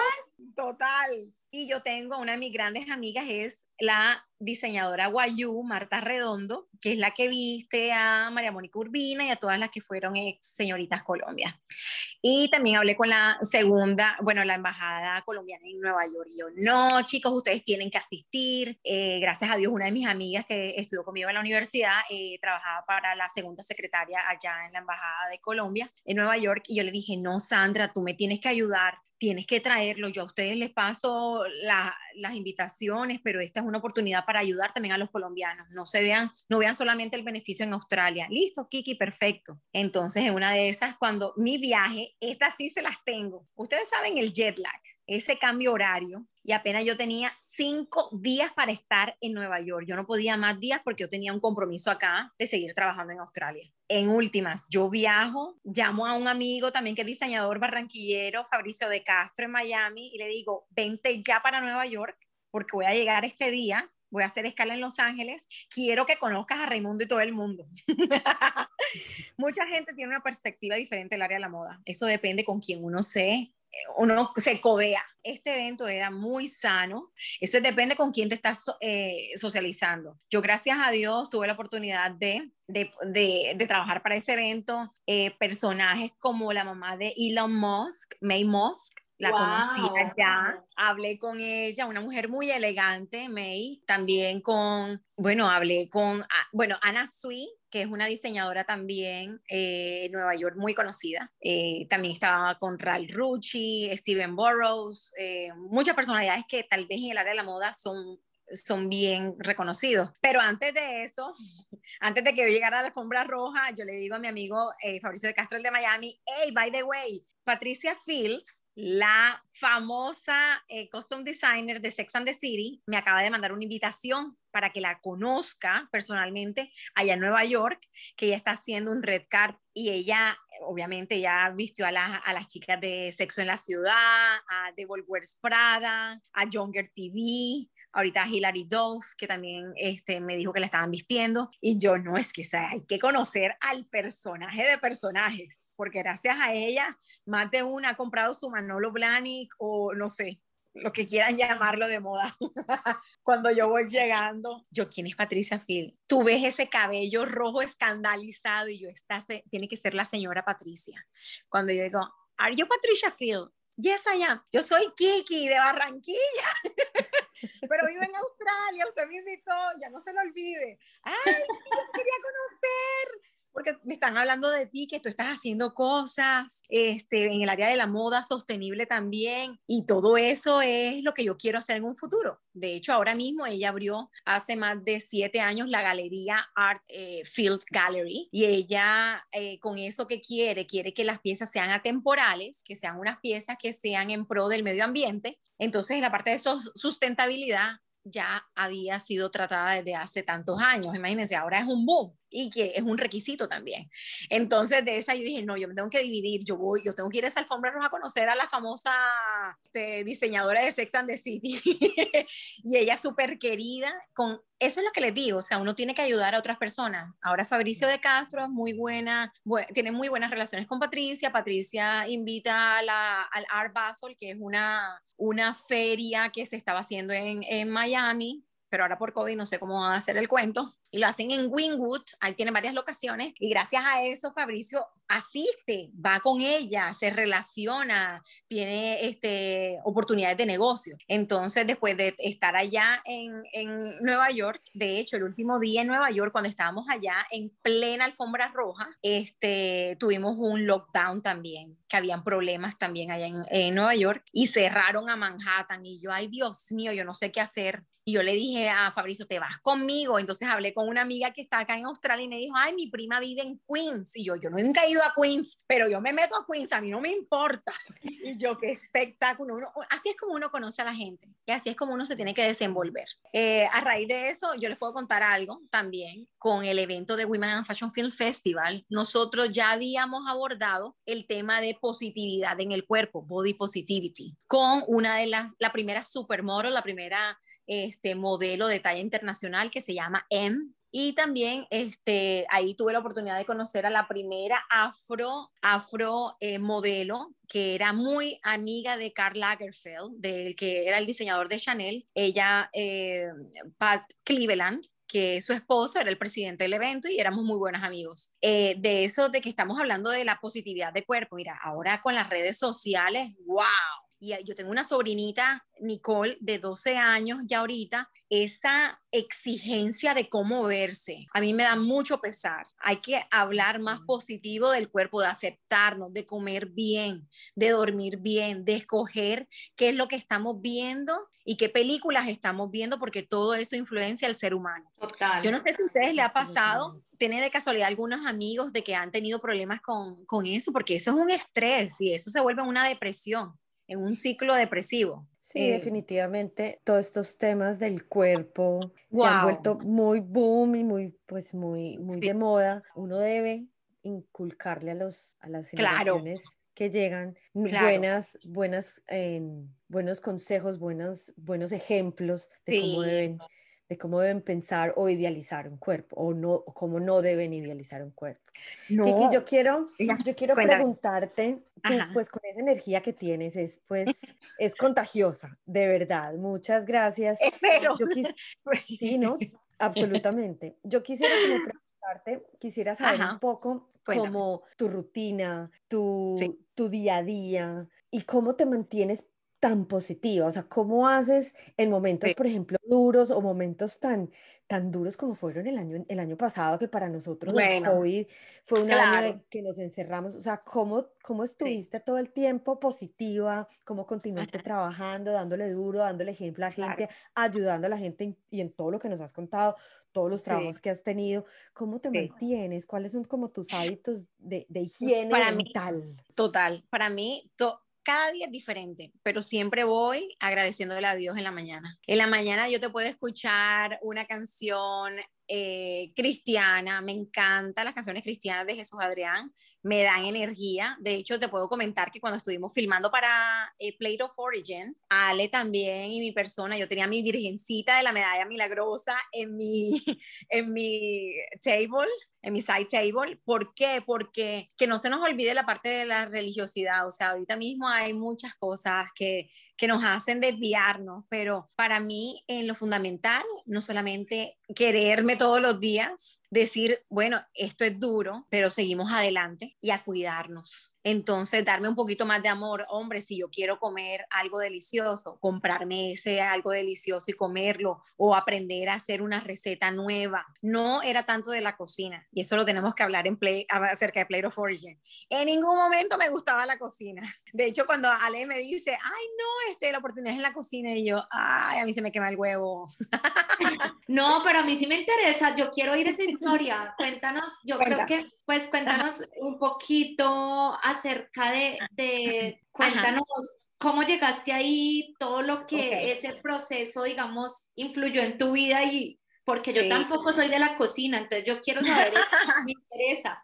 Total. Y yo tengo una de mis grandes amigas, es la diseñadora Guayú, Marta Redondo, que es la que viste a María Mónica Urbina y a todas las que fueron ex señoritas Colombia. Y también hablé con la segunda, bueno, la embajada colombiana en Nueva York. Y yo, no, chicos, ustedes tienen que asistir. Eh, gracias a Dios, una de mis amigas que estudió conmigo en la universidad eh, trabajaba para la segunda secretaria allá en la embajada de Colombia, en Nueva York. Y yo le dije, no, Sandra, tú me tienes que ayudar tienes que traerlo. Yo a ustedes les paso las invitaciones, pero esta es una oportunidad para ayudar también a los colombianos. No se vean, no vean solamente el beneficio en Australia. Listo, Kiki, perfecto. Entonces, en una de esas, cuando mi viaje, estas sí se las tengo. Ustedes saben el jet lag ese cambio horario y apenas yo tenía cinco días para estar en Nueva York. Yo no podía más días porque yo tenía un compromiso acá de seguir trabajando en Australia. En últimas, yo viajo, llamo a un amigo también que es diseñador barranquillero, Fabricio de Castro en Miami, y le digo, vente ya para Nueva York porque voy a llegar este día voy a hacer escala en Los Ángeles, quiero que conozcas a Raimundo y todo el mundo. Mucha gente tiene una perspectiva diferente del área de la moda. Eso depende con quién uno se uno se codea. Este evento era muy sano. Eso depende con quién te estás eh, socializando. Yo, gracias a Dios, tuve la oportunidad de, de, de, trabajar para ese evento. Eh, personajes como la mamá de Elon Musk, May Musk, la conocí allá, hablé con ella, una mujer muy elegante, May, también con, bueno, hablé con, ah, bueno, Ana Sui, que es una diseñadora también eh, en Nueva York muy conocida. Eh, también estaba con Ralph Rucci, Steven Burrows, eh, muchas personalidades que tal vez en el área de la moda son son bien reconocidos. Pero antes de eso, antes de que yo llegara a la alfombra roja, yo le digo a mi amigo eh, Fabricio de Castro, el de Miami, hey, by the way, Patricia Field, la famosa eh, custom designer de Sex and the City, me acaba de mandar una invitación para que la conozca personalmente allá en Nueva York, que ella está haciendo un red card y ella, obviamente, ya vistió a, a las chicas de Sexo en la Ciudad, a The Prada, a Younger TV, ahorita Hilary Duff, que también este, me dijo que la estaban vistiendo, y yo no, es que hay que conocer al personaje de personajes, porque gracias a ella, más de una ha comprado su Manolo Blahnik o no sé, lo que quieran llamarlo de moda. Cuando yo voy llegando, yo, ¿quién es Patricia Field? Tú ves ese cabello rojo escandalizado y yo, esta tiene que ser la señora Patricia. Cuando yo digo, ¿Are you Patricia Field? Yes, I am. Yo soy Kiki de Barranquilla. pero vive en Australia, usted me invitó, ya no se lo olvide. Ay, yo quería conocer porque me están hablando de ti, que tú estás haciendo cosas este, en el área de la moda sostenible también, y todo eso es lo que yo quiero hacer en un futuro. De hecho, ahora mismo ella abrió hace más de siete años la galería Art eh, Field Gallery, y ella eh, con eso que quiere, quiere que las piezas sean atemporales, que sean unas piezas que sean en pro del medio ambiente. Entonces, en la parte de sustentabilidad, ya había sido tratada desde hace tantos años. Imagínense, ahora es un boom y que es un requisito también. Entonces, de esa yo dije, no, yo me tengo que dividir, yo voy, yo tengo que ir a esa alfombra roja a conocer a la famosa este, diseñadora de Sex and the City. y ella súper querida, con eso es lo que les digo, o sea, uno tiene que ayudar a otras personas. Ahora Fabricio de Castro es muy buena, tiene muy buenas relaciones con Patricia. Patricia invita a la, al Art Basel, que es una, una feria que se estaba haciendo en, en Miami, pero ahora por COVID no sé cómo va a hacer el cuento y lo hacen en Wingwood, ahí tiene varias locaciones y gracias a eso Fabricio asiste, va con ella, se relaciona, tiene este, oportunidades de negocio. Entonces, después de estar allá en, en Nueva York, de hecho, el último día en Nueva York, cuando estábamos allá en plena alfombra roja, este, tuvimos un lockdown también, que habían problemas también allá en, en Nueva York y cerraron a Manhattan y yo, ay Dios mío, yo no sé qué hacer. Y yo le dije a Fabricio, te vas conmigo. Entonces hablé con una amiga que está acá en Australia y me dijo, ay, mi prima vive en Queens. Y yo, yo nunca he ido a Queens, pero yo me meto a Queens, a mí no me importa. Y yo, qué espectáculo. Uno, así es como uno conoce a la gente y así es como uno se tiene que desenvolver. Eh, a raíz de eso, yo les puedo contar algo también con el evento de Women and Fashion Film Festival. Nosotros ya habíamos abordado el tema de positividad en el cuerpo, body positivity, con una de las, la primera supermodel, la primera este modelo de talla internacional que se llama M. Y también este, ahí tuve la oportunidad de conocer a la primera afro, afro eh, modelo que era muy amiga de Karl Lagerfeld, del que era el diseñador de Chanel, ella, eh, Pat Cleveland, que su esposo era el presidente del evento y éramos muy buenos amigos. Eh, de eso, de que estamos hablando de la positividad de cuerpo, mira, ahora con las redes sociales, wow, y yo tengo una sobrinita, Nicole, de 12 años ya ahorita, esa exigencia de cómo verse, a mí me da mucho pesar. Hay que hablar más positivo del cuerpo, de aceptarnos, de comer bien, de dormir bien, de escoger qué es lo que estamos viendo y qué películas estamos viendo, porque todo eso influencia al ser humano. Total. Yo no sé si a ustedes le ha pasado, tiene de casualidad algunos amigos de que han tenido problemas con, con eso, porque eso es un estrés y eso se vuelve una depresión en un ciclo depresivo. Sí, eh, definitivamente todos estos temas del cuerpo se han vuelto muy boom y muy, pues muy, muy de moda. Uno debe inculcarle a, los, a las generaciones que llegan buenas, buenas, eh, buenos consejos, buenos, buenos ejemplos de cómo deben de cómo deben pensar o idealizar un cuerpo o no cómo no deben idealizar un cuerpo. Kiki, yo quiero, yo quiero preguntarte, pues con esa energía que tienes es pues es contagiosa, de verdad. Muchas gracias. Espero. Yo sí, no, absolutamente. Yo quisiera preguntarte, quisiera saber un poco como tu rutina, tu, tu día a día y cómo te mantienes tan positiva? O sea, ¿cómo haces en momentos, por ejemplo, duros o momentos tan, tan duros como fueron el año, el año pasado, que para nosotros el COVID fue un año que nos encerramos? O sea, ¿cómo, cómo estuviste todo el tiempo positiva? ¿Cómo continuaste trabajando, dándole duro, dándole ejemplo a la gente, ayudando a la gente y en todo lo que nos has contado? todos los trabajos que has tenido, ¿cómo te mantienes? ¿Cuáles son como tus hábitos de, de higiene para mental? total, para mí cada día es diferente, pero siempre voy agradeciéndole a Dios en la mañana. En la mañana yo te puedo escuchar una canción eh, cristiana, me encantan las canciones cristianas de Jesús Adrián, me dan energía. De hecho, te puedo comentar que cuando estuvimos filmando para eh, Plate of Origin, Ale también y mi persona, yo tenía mi virgencita de la medalla milagrosa en mi, en mi table en mi side table. ¿Por qué? Porque que no se nos olvide la parte de la religiosidad. O sea, ahorita mismo hay muchas cosas que, que nos hacen desviarnos, pero para mí en lo fundamental, no solamente quererme todos los días, decir, bueno, esto es duro, pero seguimos adelante y a cuidarnos. Entonces, darme un poquito más de amor, hombre, si yo quiero comer algo delicioso, comprarme ese algo delicioso y comerlo o aprender a hacer una receta nueva. No era tanto de la cocina y eso lo tenemos que hablar en play, acerca de Plate of Origin. En ningún momento me gustaba la cocina. De hecho, cuando Ale me dice, ay, no, este, la oportunidad es en la cocina y yo, ay, a mí se me quema el huevo. No, pero a mí sí me interesa, yo quiero oír esa historia. Cuéntanos, yo creo que, pues cuéntanos un poquito acerca de, de cuéntanos cómo llegaste ahí, todo lo que ese proceso, digamos, influyó en tu vida y porque yo tampoco soy de la cocina, entonces yo quiero saber, me interesa.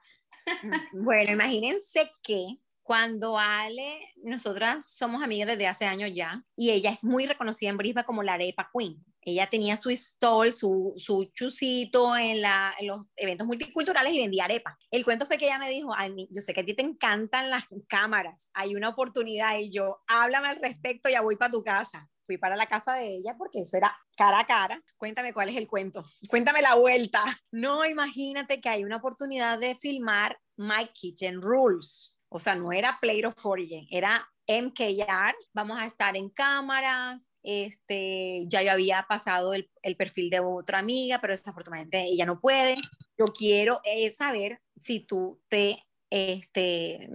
Bueno, imagínense que cuando Ale, nosotras somos amigas desde hace años ya, y ella es muy reconocida en Brisbane como la arepa queen. Ella tenía su stall, su, su chucito en, la, en, los eventos multiculturales y vendía arepa. El cuento fue que ella me dijo, Ay, yo sé que a ti te encantan las cámaras, hay una oportunidad y yo, háblame al respecto, ya voy para tu casa. Fui para la casa de ella porque eso era cara a cara. Cuéntame cuál es el cuento. Cuéntame la vuelta. No, imagínate que hay una oportunidad de filmar My Kitchen Rules. O sea, no era Play of Origin, era MKR, vamos a estar en cámaras, este, ya yo había pasado el, el, perfil de otra amiga, pero desafortunadamente ella no puede. Yo quiero eh, saber si tú te, este,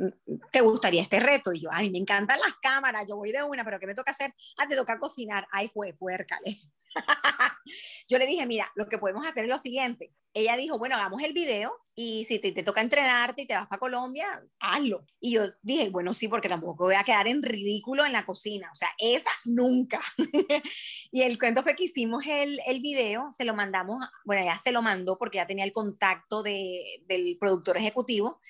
te gustaría este reto. Y yo, ay, me encantan las cámaras, yo voy de una, pero ¿qué me toca hacer? Ah, te toca cocinar. Ay, juez, puércale. yo le dije, mira, lo que podemos hacer es lo siguiente. Ella dijo, bueno, hagamos el video y si te, toca entrenarte y te vas para Colombia, hazlo. Y yo dije, bueno, sí, porque tampoco voy a quedar en ridículo en la cocina. O sea, esa nunca. y el cuento fue que hicimos el, el video, se lo mandamos, bueno, ya se lo mandó porque ya tenía el contacto de, del productor ejecutivo.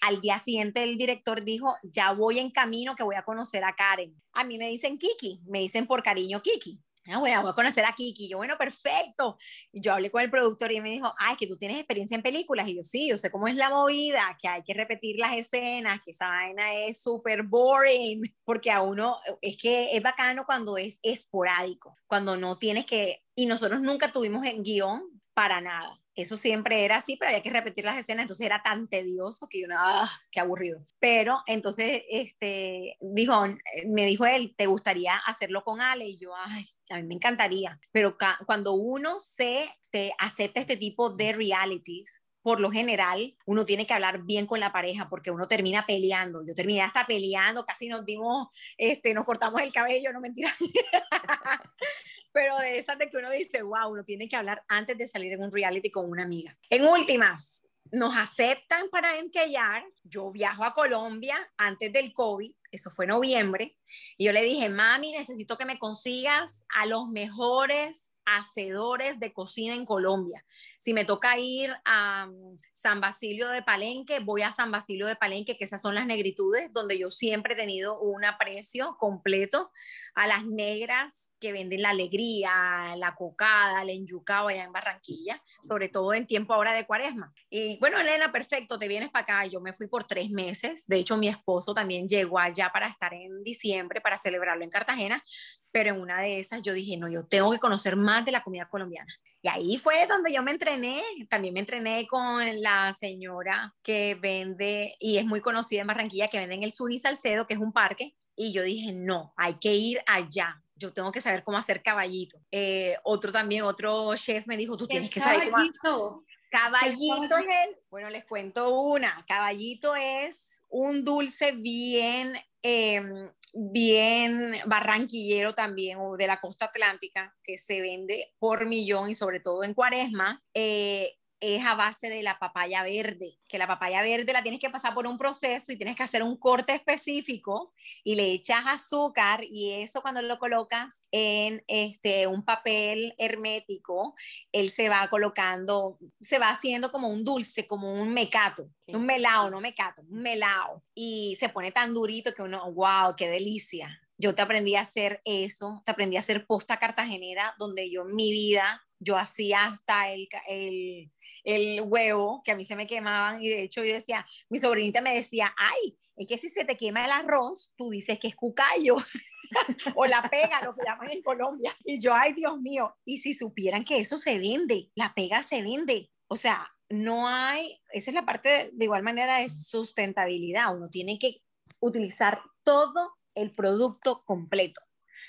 Al día siguiente el director dijo, ya voy en camino que voy a conocer a Karen. A mí me dicen Kiki, me dicen por cariño Kiki. Ah, bueno, voy a conocer a Kiki. Yo, bueno, perfecto. Y yo hablé con el productor y me dijo, ay, que tú tienes experiencia en películas. Y yo, sí, yo sé cómo es la movida, que hay que repetir las escenas, que esa vaina es súper boring, porque a uno, es que es bacano cuando es esporádico, cuando no tienes que, y nosotros nunca tuvimos en guion para nada eso siempre era así, pero había que repetir las escenas, entonces era tan tedioso que yo, ah, qué aburrido. Pero entonces, este, dijo, me dijo él, ¿te gustaría hacerlo con Ale? Y yo, ay, a mí me encantaría. Pero cuando uno se acepta este tipo de realities, por lo general, uno tiene que hablar bien con la pareja porque uno termina peleando. Yo terminé hasta peleando, casi nos dimos, este, nos cortamos el cabello, no mentira. Pero de esas de que uno dice, wow, uno tiene que hablar antes de salir en un reality con una amiga. En últimas, nos aceptan para enquillar. Yo viajo a Colombia antes del COVID, eso fue noviembre, y yo le dije, mami, necesito que me consigas a los mejores hacedores de cocina en Colombia. Si me toca ir a mm, San Basilio de Palenque, voy a San Basilio de Palenque, que esas son las negritudes, donde yo siempre he tenido un aprecio completo a las negras que venden la alegría, la cocada, el enyucado allá en Barranquilla, sobre todo en tiempo ahora de cuaresma. Y bueno, Elena, perfecto, te vienes para acá. Yo me fui por tres meses. De hecho, mi esposo también llegó allá para estar en diciembre, para celebrarlo en Cartagena. Pero en una de esas yo dije, no, yo tengo que conocer más de la comida colombiana. Y ahí fue donde yo me entrené. También me entrené con la señora que vende, y es muy conocida en Barranquilla, que vende en el Sur y Salcedo, que es un parque. Y yo dije, no, hay que ir allá. Yo tengo que saber cómo hacer caballito. Eh, otro también, otro chef me dijo, tú tienes que saber cómo... Caballito es el, bueno, les cuento una. Caballito es un dulce bien em, bien barranquillero también, o de la costa atlántica, que se vende por millón y sobre todo en cuaresma, eh, es a base de la papaya verde, que la papaya verde la tienes que pasar por un proceso y tienes que hacer un corte específico y le echas azúcar y eso cuando lo colocas en este un papel hermético, él se va colocando, se va haciendo como un dulce, como un mecato, un melao, no mecato, un melao y se pone tan durito que uno, wow, qué delicia. Yo te aprendí a hacer eso, te aprendí a hacer posta cartagenera, donde yo en mi vida, yo hacía hasta el, el el huevo, que a mí se me quemaban y de hecho yo decía, mi sobrinita me decía, ay, es que si se te quema el arroz, tú dices que es cucayo o la pega, lo que llaman en Colombia. Y yo, ay, Dios mío, y si supieran que eso se vende, la pega se vende. O sea, no hay, esa es la parte de, igual manera de sustentabilidad, uno tiene que utilizar todo el producto completo.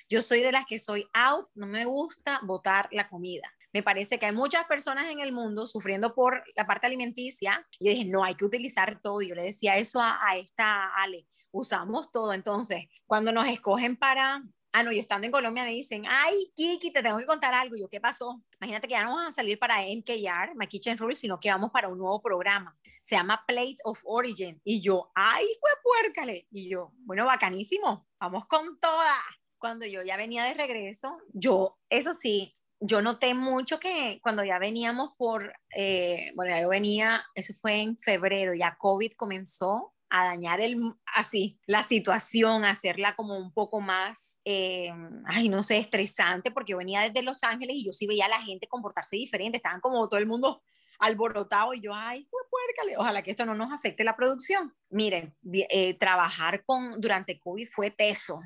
Yo soy de las que soy out, no me gusta botar la comida. Me parece que hay muchas personas en el mundo sufriendo por la parte alimenticia. Yo dije, no, hay que utilizar todo. Yo le decía eso a, esta Ale, usamos todo. Entonces, cuando nos escogen para Ah, no, yo estando en Colombia me dicen, ay, Kiki, te tengo que contar algo. Y yo, ¿qué pasó? Imagínate que ya no vamos a salir para MKR, My Kitchen Rules, sino que vamos para un nuevo programa. Se llama Plate of Origin. Y yo, ay, fue puércale. Y yo, bueno, bacanísimo, vamos con toda. Cuando yo ya venía de regreso, yo, eso sí, yo noté mucho que cuando ya veníamos por, eh, bueno, yo venía, eso fue en febrero, ya COVID comenzó a dañar el, así, la situación, hacerla como un poco más, eh, ay, no sé, estresante, porque yo venía desde Los Ángeles y yo sí veía a la gente comportarse diferente, estaban como todo el mundo alborotado y yo, ay, puércale, ojalá que esto no nos afecte la producción. Miren, eh, trabajar con, durante COVID fue teso,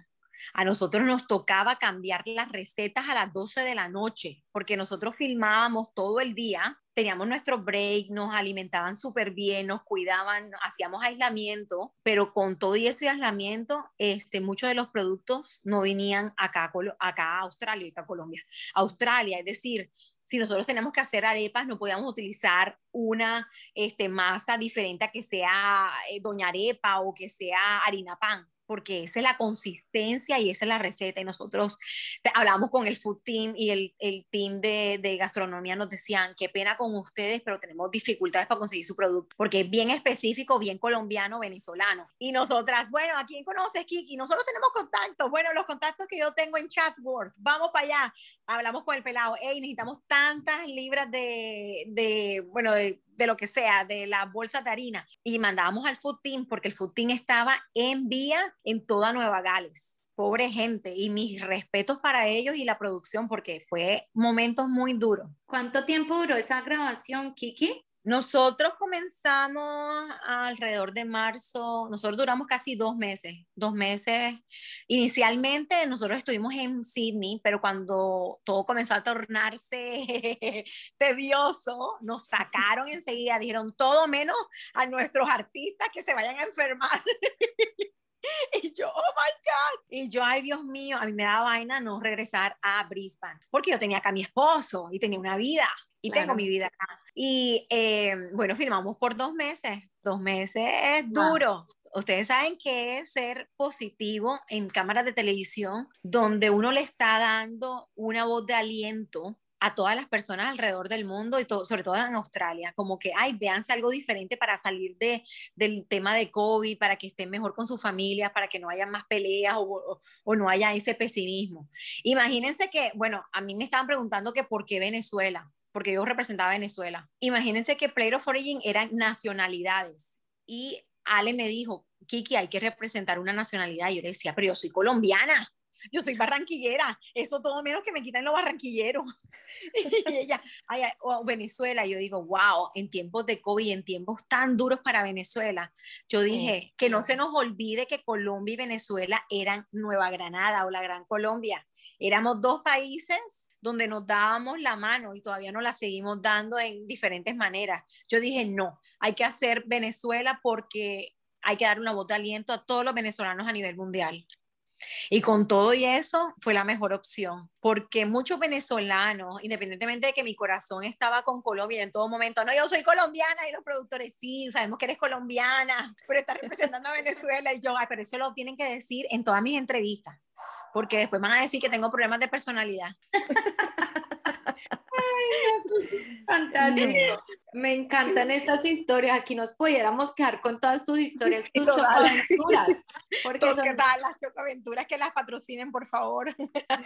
a nosotros nos tocaba cambiar las recetas a las 12 de la noche, porque nosotros filmábamos todo el día, teníamos nuestro break, nos alimentaban súper bien, nos cuidaban, hacíamos aislamiento, pero con todo y ese aislamiento, este, muchos de los productos no venían acá, acá a Australia, acá a Colombia, Australia, es decir, si nosotros tenemos que hacer arepas, no podíamos utilizar una este, masa diferente a que sea eh, doña arepa o que sea harina pan porque esa es la consistencia y esa es la receta. Y nosotros hablamos con el food team y el, el team de, de, gastronomía nos decían, qué pena con ustedes, pero tenemos dificultades para conseguir su producto, porque es bien específico, bien colombiano, venezolano. Y nosotras, bueno, ¿a quién conoces, Kiki? Nosotros tenemos contactos. Bueno, los contactos que yo tengo en Chatsworth, vamos para allá. Hablamos con el pelado, hey, necesitamos tantas libras de, bueno, de de lo que sea, de la bolsa de harina, y mandábamos al food team porque el food team estaba en vía en toda Nueva Gales. Pobre gente, y mis respetos para ellos y la producción porque fue momentos muy duros. ¿Cuánto tiempo duró esa grabación, Kiki? Nosotros comenzamos alrededor de marzo, nosotros duramos casi dos meses, dos meses. Inicialmente nosotros estuvimos en Sydney, pero cuando todo comenzó a tornarse tedioso, nos sacaron enseguida, dijeron todo menos a nuestros artistas que se vayan a enfermar. Y yo, oh my God. Y yo, ay Dios mío, a mí me da vaina no regresar a Brisbane, porque yo tenía acá a mi esposo y tenía una vida y tengo mi vida acá. Y eh, bueno, firmamos por dos meses. Dos meses es duro. Ustedes saben que es ser positivo en cámaras de televisión, donde uno le está dando una voz de aliento a todas las personas alrededor del mundo y todo, sobre todo en Australia, como que, ay, véanse algo diferente para salir de, del tema de COVID, para que estén mejor con sus familias, para que no haya más peleas o, o, no haya ese pesimismo. Imagínense que, bueno, a mí me estaban preguntando que por qué Venezuela porque yo representaba a Venezuela. Imagínense que Player of Origin eran nacionalidades y Ale me dijo, Kiki, hay que representar una nacionalidad. Y yo le decía, pero yo soy colombiana, yo soy barranquillera, eso todo menos que me quitan los barranquilleros. y ella, ay, oh, Venezuela, yo digo, wow, en tiempos de COVID, en tiempos tan duros para Venezuela, yo dije, que no se nos olvide que Colombia y Venezuela eran Nueva Granada o la Gran Colombia. Éramos dos países donde nos dábamos la mano y todavía nos la seguimos dando en diferentes maneras. Yo dije, no, hay que hacer Venezuela porque hay que dar una voz de aliento a todos los venezolanos a nivel mundial. Y con todo y eso fue la mejor opción, porque muchos venezolanos, independientemente de que mi corazón estaba con Colombia en todo momento, no, yo soy colombiana y los productores, sí, sabemos que eres colombiana, pero estás representando a Venezuela y yo, ay, pero eso lo tienen que decir en todas mis entrevistas, porque después van a decir que tengo problemas de personalidad. Fantástico. Me encantan estas historias. Aquí nos pudiéramos quedar con todas tus historias, tus chocaventuras. Porque son... las chocaventuras que las patrocinen, por favor.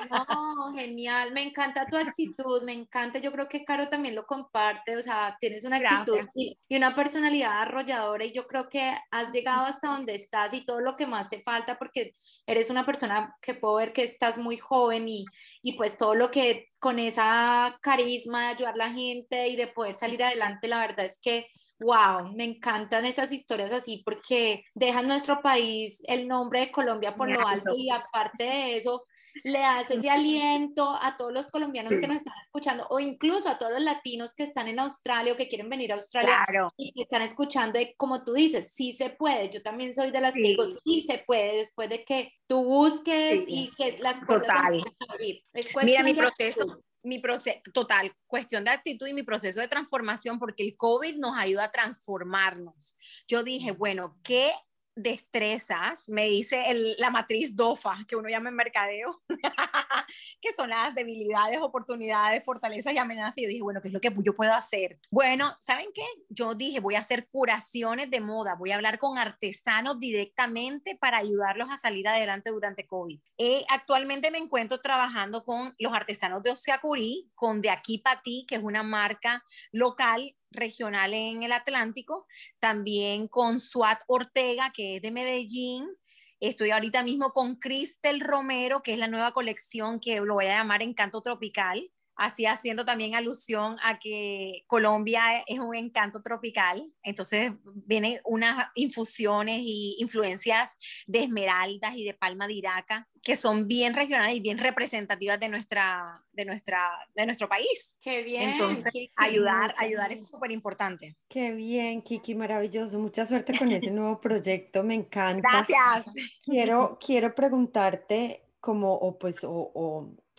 No, genial. Me encanta tu actitud. Me encanta. Yo creo que Caro también lo comparte. O sea, tienes una actitud y, y, una personalidad arrolladora. Y yo creo que has llegado hasta donde estás y todo lo que más te falta, porque eres una persona que puedo ver que estás muy joven y, y pues todo lo que con esa carisma de ayudar a la gente y de poder salir adelante, la verdad es que, wow, me encantan esas historias así porque dejan nuestro país el nombre de Colombia por lo alto y aparte de eso, le das ese aliento a todos los colombianos que nos están escuchando o incluso a todos los latinos que están en Australia o que quieren venir a Australia y que están escuchando, de, como tú dices, sí se puede. Yo también soy de las que digo, sí se puede, después de que tú busques y que las cosas Total. abrir. Mira mi proceso. Mi proceso, total, cuestión de actitud y mi proceso de transformación, porque el COVID nos ayuda a transformarnos. Yo dije, bueno, ¿qué destrezas, me dice la matriz DOFA, que uno llama en mercadeo, que son las debilidades, oportunidades, fortalezas y amenazas. Y yo dije, bueno, ¿qué es lo que yo puedo hacer? Bueno, ¿saben qué? Yo dije, voy a hacer curaciones de moda, voy a hablar con artesanos directamente para ayudarlos a salir adelante durante COVID. Eh, actualmente me encuentro trabajando con los artesanos de Oseacurí, con De Aquí para Ti, que es una marca local regional en el Atlántico, también con Suat Ortega, que es de Medellín. Estoy ahorita mismo con Cristel Romero, que es la nueva colección que lo voy a llamar Encanto Tropical así haciendo también alusión a que Colombia es un encanto tropical, entonces vienen unas infusiones y influencias de esmeraldas y de palma de iraca que son bien regionales y bien representativas de nuestra de nuestra de nuestro país. Qué bien. Entonces, ayudar ayudar es súper importante. Qué bien, Kiki, maravilloso. Mucha suerte con ese nuevo proyecto, me encanta. Gracias. Quiero quiero preguntarte como o pues o,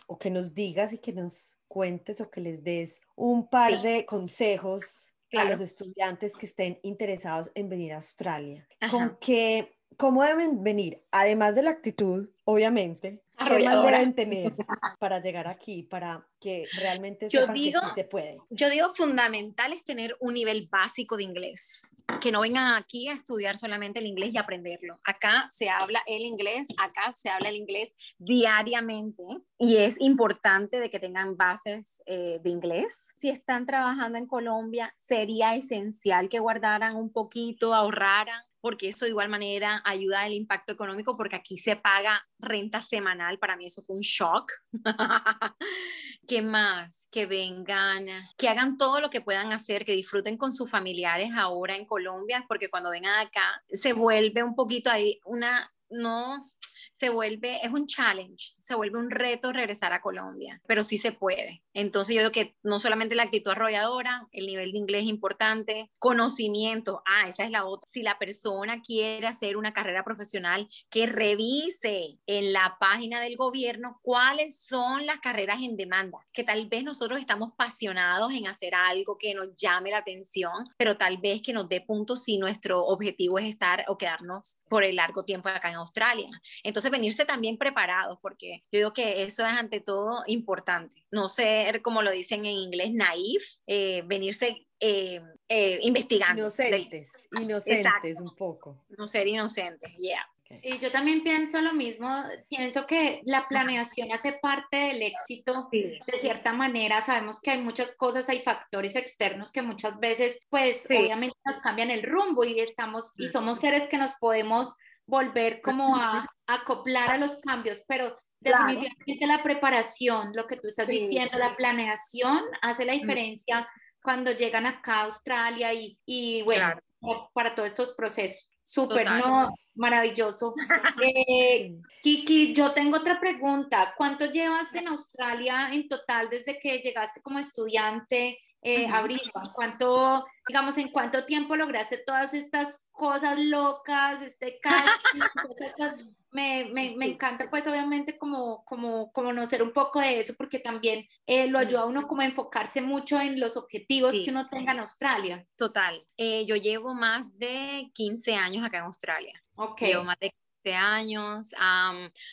o que nos digas y que nos cuentes o que les des un par de consejos a los estudiantes que estén interesados en venir a Australia. Con que, ¿cómo deben venir? Además de la actitud, obviamente, ¿Qué más deben tener para llegar aquí, para que realmente yo digo, que sí se puede? Yo digo fundamental es tener un nivel básico de inglés, que no vengan aquí a estudiar solamente el inglés y aprenderlo. Acá se habla el inglés, acá se habla el inglés diariamente y es importante de que tengan bases eh, de inglés. Si están trabajando en Colombia, sería esencial que guardaran un poquito, ahorraran porque eso de igual manera ayuda al impacto económico, porque aquí se paga renta semanal. Para mí eso fue un shock. ¿Qué más? Que vengan, que hagan todo lo que puedan hacer, que disfruten con sus familiares ahora en Colombia, porque cuando vengan acá se vuelve un poquito ahí una, no, se vuelve, es un challenge, se vuelve un reto regresar a Colombia, pero sí se puede. Entonces yo digo que no solamente la actitud arrolladora, el nivel de inglés es importante, conocimiento, ah, esa es la otra. Si la persona quiere hacer una carrera profesional, que revise en la página del gobierno cuáles son las carreras en demanda, que tal vez nosotros estamos apasionados en hacer algo que nos llame la atención, pero tal vez que nos dé puntos si nuestro objetivo es estar o quedarnos por el largo tiempo acá en Australia. Entonces, venirse también preparados, porque yo digo que eso es ante todo importante. No ser, como lo dicen en inglés, naif, eh, venirse eh, eh, investigando. Inocentes, inocentes un poco. No ser inocentes, yeah. Sí, yo también pienso lo mismo. Pienso que la planeación hace parte del éxito. De cierta manera, sabemos que hay muchas cosas, hay factores externos que muchas veces, pues, obviamente nos cambian el rumbo y estamos y somos seres que nos podemos volver como a, acoplar a los cambios, pero definitivamente la preparación, lo que tú estás diciendo, la planeación hace la diferencia cuando llegan acá a Australia y, y bueno, para todos estos procesos. Súper, no, Maravilloso. Eh, Kiki, yo tengo otra pregunta. ¿Cuánto llevas en Australia en total desde que llegaste como estudiante eh, a Brisbane? ¿Cuánto, digamos, en cuánto tiempo lograste todas estas cosas locas, este casting, me, me, me, encanta pues obviamente como, como, conocer un poco de eso porque también eh, lo ayuda a uno como a enfocarse mucho en los objetivos que uno tenga en Australia. Total, eh, yo llevo más de 15 años acá en Australia. Ok. Llevo más de 15 años.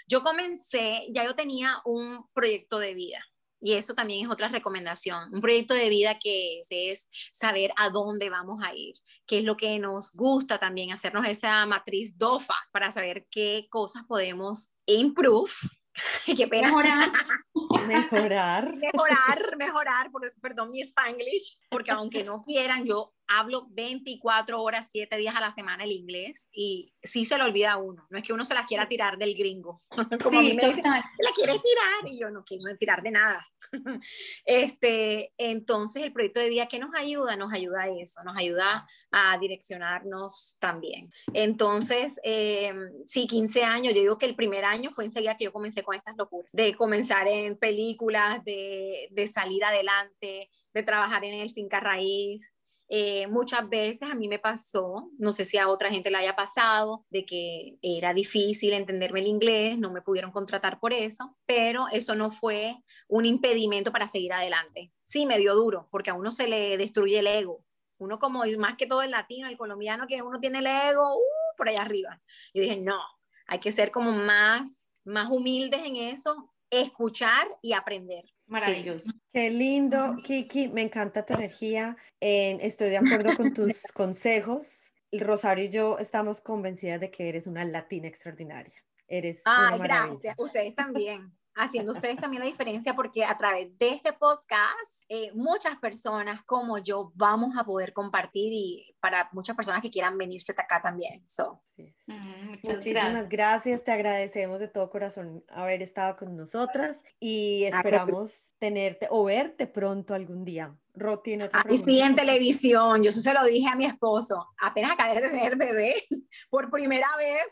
yo comencé, ya yo tenía un proyecto de vida y eso también es otra recomendación. Un proyecto de vida que es, saber a dónde vamos a ir, qué es lo que nos gusta también, hacernos esa matriz DOFA para saber qué cosas podemos improve Qué pena. Mejorar. mejorar. mejorar, mejorar, perdón mi spanglish, porque aunque no quieran, yo hablo 24 horas, 7 días a la semana el inglés y sí se lo olvida a uno. No es que uno se la quiera tirar del gringo. Como sí, a mí me dicen, la quieres tirar y yo no quiero tirar de nada. Este, entonces el proyecto de vida que nos ayuda, nos ayuda a eso, nos ayuda a direccionarnos también. Entonces, eh, sí, 15 años, yo digo que el primer año fue enseguida que yo comencé con estas locuras, de comenzar en películas, de, de salir adelante, de trabajar en el finca raíz, eh, muchas veces a mí me pasó, no sé si a otra gente le haya pasado, de que era difícil entenderme el inglés, no me pudieron contratar por eso, pero eso no fue un impedimento para seguir adelante. Sí, me dio duro, porque a uno se le destruye el ego. Uno como más que todo el latino, el colombiano, que uno tiene el ego uh, por allá arriba. Yo dije, no, hay que ser como más, más humildes en eso, escuchar y aprender. Maravilloso. Qué lindo, Kiki, me encanta tu energía. estoy de acuerdo con tus consejos. Rosario y yo estamos convencidas de que eres una latina extraordinaria. Eres. Ay, gracias. Ustedes también haciendo ustedes también la diferencia porque a través de este podcast eh, muchas personas como yo vamos a poder compartir y para muchas personas que quieran venirse acá también. So. Mm, Muchísimas gracias. te agradecemos de todo corazón haber estado con nosotras y esperamos tenerte o verte pronto algún día. Ro tiene otra Y sí, en televisión, yo eso se lo dije a mi esposo, apenas acabé de tener bebé por primera vez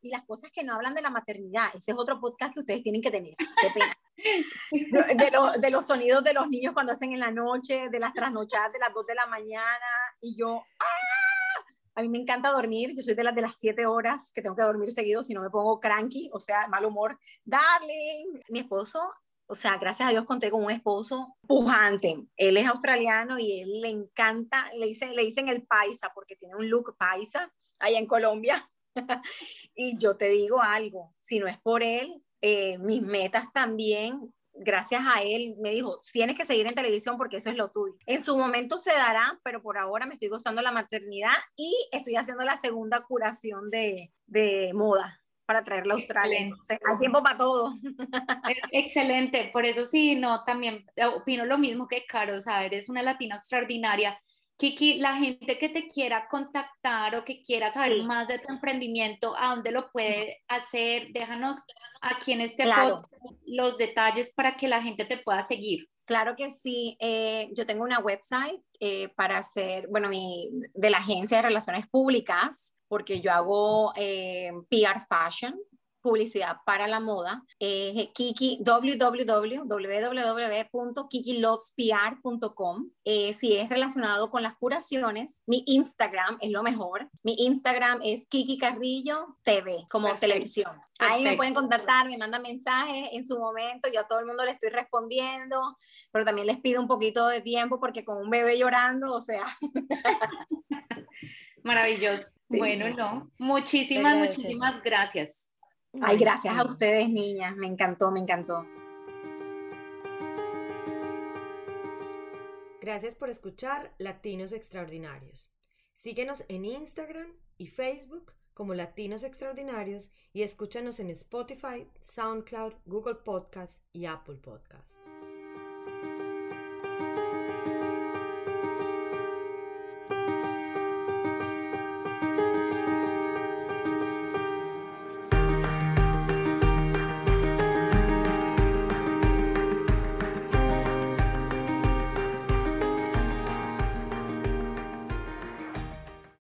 y las cosas que no hablan de la maternidad. Ese es otro podcast que ustedes tienen que tener. Qué pena. de, de, los sonidos de los niños cuando hacen en la noche, de las trasnochadas de las 2 de la mañana, y yo, ¡ah! A mí me encanta dormir, yo soy de las de las 7 horas que tengo que dormir seguido, si no me pongo cranky, o sea, mal humor. Darling, mi esposo o sea, gracias a Dios conté con un esposo pujante. Él es australiano y él le encanta, le dicen, le dicen el paisa porque tiene un look paisa allá en Colombia. y yo te digo algo, si no es por él, eh, mis metas también, gracias a él, me dijo, tienes que seguir en televisión porque eso es lo tuyo. En su momento se dará, pero por ahora me estoy gozando la maternidad y estoy haciendo la segunda curación de, de moda para traerla a Australia. hay tiempo para todo. Excelente, por eso sí, no, también opino lo mismo que Caro, o sea, eres una latina extraordinaria Kiki, la gente que te quiera contactar o que quiera saber más de tu emprendimiento, ¿a dónde lo puede hacer? Déjanos aquí en este podcast los detalles para que la gente te pueda seguir. Claro que sí. Eh, yo tengo una website eh, para hacer, bueno, mi, de la agencia de relaciones públicas, porque yo hago eh, PR Fashion publicidad para la moda, eh, Kiki, www.kikilovespr.com. Eh, si es relacionado con las curaciones, mi Instagram es lo mejor. Mi Instagram es Kiki Carrillo TV, como televisión. Ahí me pueden contactar, me mandan mensajes en su momento, yo a todo el mundo le estoy respondiendo, pero también les pido un poquito de tiempo porque con un bebé llorando, o sea. Maravilloso. Bueno, no. Muchísimas, muchísimas gracias. Ay, gracias a ustedes, niñas. Me encantó, me encantó. Gracias por escuchar Latinos Extraordinarios. Síguenos en Instagram y Facebook como Latinos Extraordinarios y escúchanos en Spotify, SoundCloud, Google Podcast y Apple Podcast.